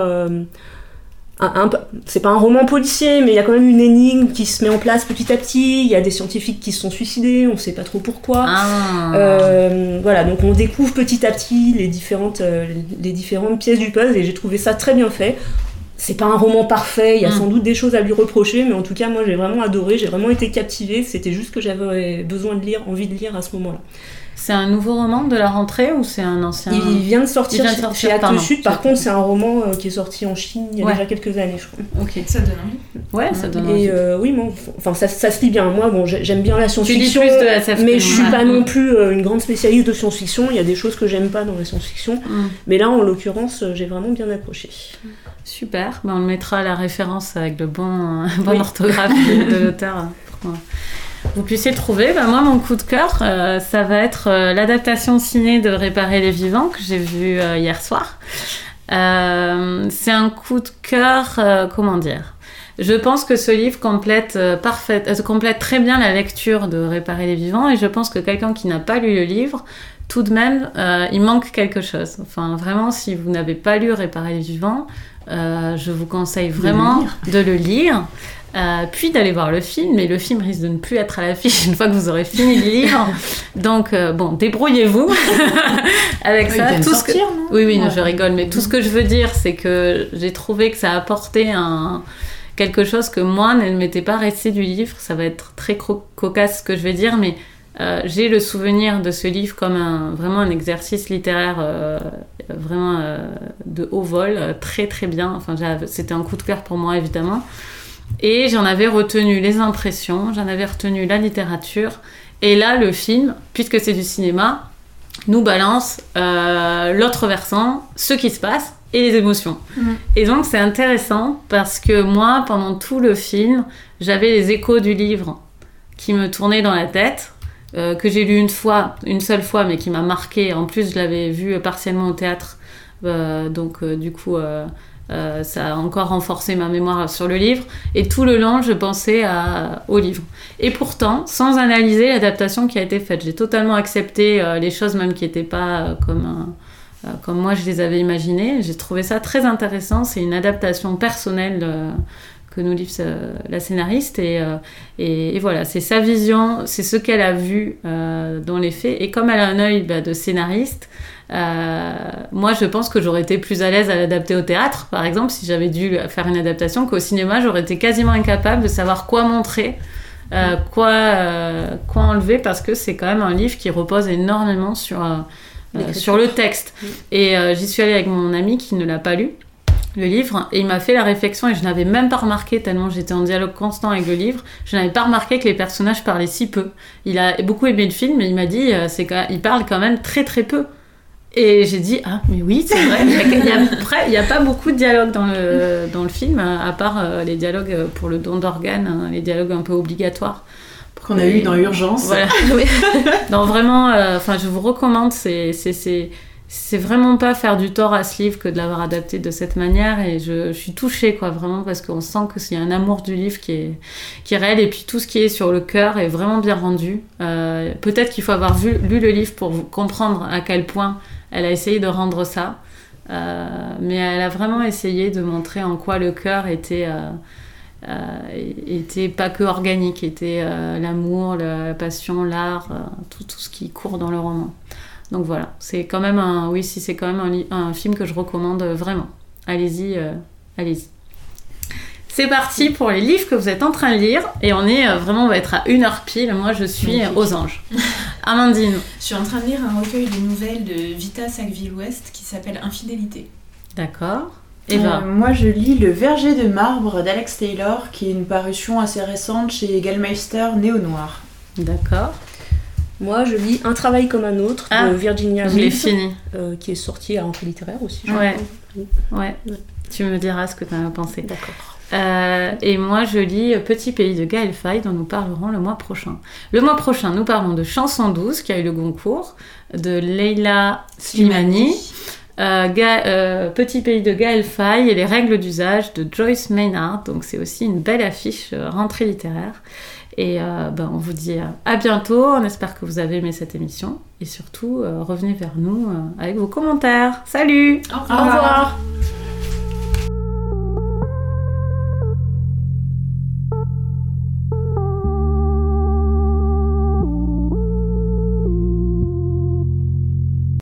c'est pas un roman policier, mais il y a quand même une énigme qui se met en place petit à petit. Il y a des scientifiques qui se sont suicidés, on sait pas trop pourquoi. Ah. Euh, voilà, donc on découvre petit à petit les différentes, euh, les différentes pièces du puzzle et j'ai trouvé ça très bien fait. C'est pas un roman parfait, il y a mm. sans doute des choses à lui reprocher, mais en tout cas, moi j'ai vraiment adoré, j'ai vraiment été captivée. C'était juste que j'avais besoin de lire, envie de lire à ce moment-là. C'est un nouveau roman de la rentrée ou c'est un ancien Il vient de sortir, chez Actes Sud. Par contre, c'est un roman euh, qui est sorti en Chine il y a déjà quelques années, je crois. Ok. Ça donne envie. Ouais, ça donne envie. Et euh, oui, bon, enfin, ça, ça, se lit bien. Moi, bon, j'aime bien la science-fiction, mais je suis pas non plus euh, une grande spécialiste de science-fiction. Il y a des choses que j'aime pas dans la science-fiction, mm. mais là, en l'occurrence, j'ai vraiment bien accroché. Super. Ben, on le mettra à la référence avec le bon, <laughs> bon orthographe de, de l'auteur <laughs> vous puissiez le trouver. Bah, moi, mon coup de cœur, euh, ça va être euh, l'adaptation ciné de Réparer les vivants que j'ai vu euh, hier soir. c'est un coup de cœur, comment dire? Je pense que ce livre complète, complète très bien la lecture de Réparer les vivants et je pense que quelqu'un qui n'a pas lu le livre, tout de même, il manque quelque chose. Enfin, vraiment, si vous n'avez pas lu Réparer les vivants, je vous conseille vraiment de le lire. Euh, puis d'aller voir le film, mais le film risque de ne plus être à l'affiche une fois que vous aurez fini le livre. <laughs> Donc, euh, bon, débrouillez-vous <laughs> avec ça. Tout ce que... Oui, oui, je rigole, mais tout ce que je veux dire, c'est que j'ai trouvé que ça a apporté un... quelque chose que moi ne m'était pas resté du livre. Ça va être très cocasse ce que je vais dire, mais euh, j'ai le souvenir de ce livre comme un, vraiment un exercice littéraire vraiment de haut vol, très très bien. Enfin, c'était un coup de cœur pour moi, évidemment. Et j'en avais retenu les impressions, j'en avais retenu la littérature. Et là, le film, puisque c'est du cinéma, nous balance euh, l'autre versant, ce qui se passe et les émotions. Mm. Et donc c'est intéressant parce que moi, pendant tout le film, j'avais les échos du livre qui me tournaient dans la tête, euh, que j'ai lu une fois, une seule fois, mais qui m'a marqué. En plus, je l'avais vu partiellement au théâtre, euh, donc du coup euh, ça a encore renforcé ma mémoire sur le livre. Et tout le long, je pensais au livre. Et pourtant, sans analyser l'adaptation qui a été faite, j'ai totalement accepté euh, les choses même qui n'étaient pas euh, comme, moi je les avais imaginées. J'ai trouvé ça très intéressant. C'est une adaptation personnelle que nous livre la scénariste. Et, et, voilà, c'est sa vision, c'est ce qu'elle a vu dans les faits. Et comme elle a un œil bah, de scénariste, euh, moi, je pense que j'aurais été plus à l'aise à l'adapter au théâtre, par exemple, si j'avais dû faire une adaptation, qu'au cinéma, j'aurais été quasiment incapable de savoir quoi montrer, euh, quoi, euh, quoi enlever, parce que c'est quand même un livre qui repose énormément sur, sur le texte. Et j'y suis allée avec mon ami qui ne l'a pas lu. le livre et il m'a fait la réflexion et je n'avais même pas remarqué tellement j'étais en dialogue constant avec le livre je n'avais pas remarqué que les personnages parlaient si peu il a beaucoup aimé le film mais il m'a dit c'est il parle quand même très très peu et j'ai dit ah mais oui c'est vrai. <laughs> Il n'y a, pas beaucoup de dialogue dans le, dans le film à part euh, les dialogues pour le don d'organes hein, les dialogues un peu obligatoires. Qu'on a eu dans Urgence. voilà. <laughs> <laughs> Non vraiment euh, je vous recommande c'est c'est vraiment pas faire du tort à ce livre que de l'avoir adapté de cette manière. Et je, suis touchée quoi vraiment parce qu'on sent que c'est un amour du livre qui est qui est réel. Et puis tout ce qui est sur le cœur est vraiment bien rendu. Euh, peut-être qu'il faut avoir vu, lu le livre pour comprendre à quel point elle a essayé de rendre ça euh, mais elle a vraiment essayé de montrer en quoi le cœur était euh, était pas que organique était l'amour la passion l'art tout, ce qui court dans le roman donc voilà, c'est quand même un, oui, si c'est quand même un, film que je recommande vraiment. Allez-y, euh, allez-y. C'est parti pour les livres que vous êtes en train de lire et on est euh, vraiment, on va être à une heure pile. Moi, je suis aux anges. Amandine. <laughs> Je suis en train de lire un recueil de nouvelles de Vita Sackville-West qui s'appelle Infidélité. D'accord. Et euh, moi, je lis Le Verger de marbre d'Alex Taylor, qui est une parution assez récente chez Gallmeister Néo Noir. D'accord. Moi, je lis Un travail comme un autre de ah, Virginia Woolf, fini. Euh, qui est sorti à Rentrée littéraire aussi. Ouais. ouais. Tu me diras ce que tu en as pensé. D'accord. Euh, et moi, je lis Petit pays de Gaël Faye, dont nous parlerons le mois prochain. Le mois prochain, nous parlons de Chanson 12, qui a eu le concours, de Leila Slimani. Euh, Petit pays de Gaël Faye et les règles d'usage de Joyce Maynard. Donc c'est aussi une belle affiche rentrée littéraire. Et euh, ben, on vous dit à bientôt. On espère que vous avez aimé cette émission. Et surtout, euh, revenez vers nous euh, avec vos commentaires. Salut Au revoir.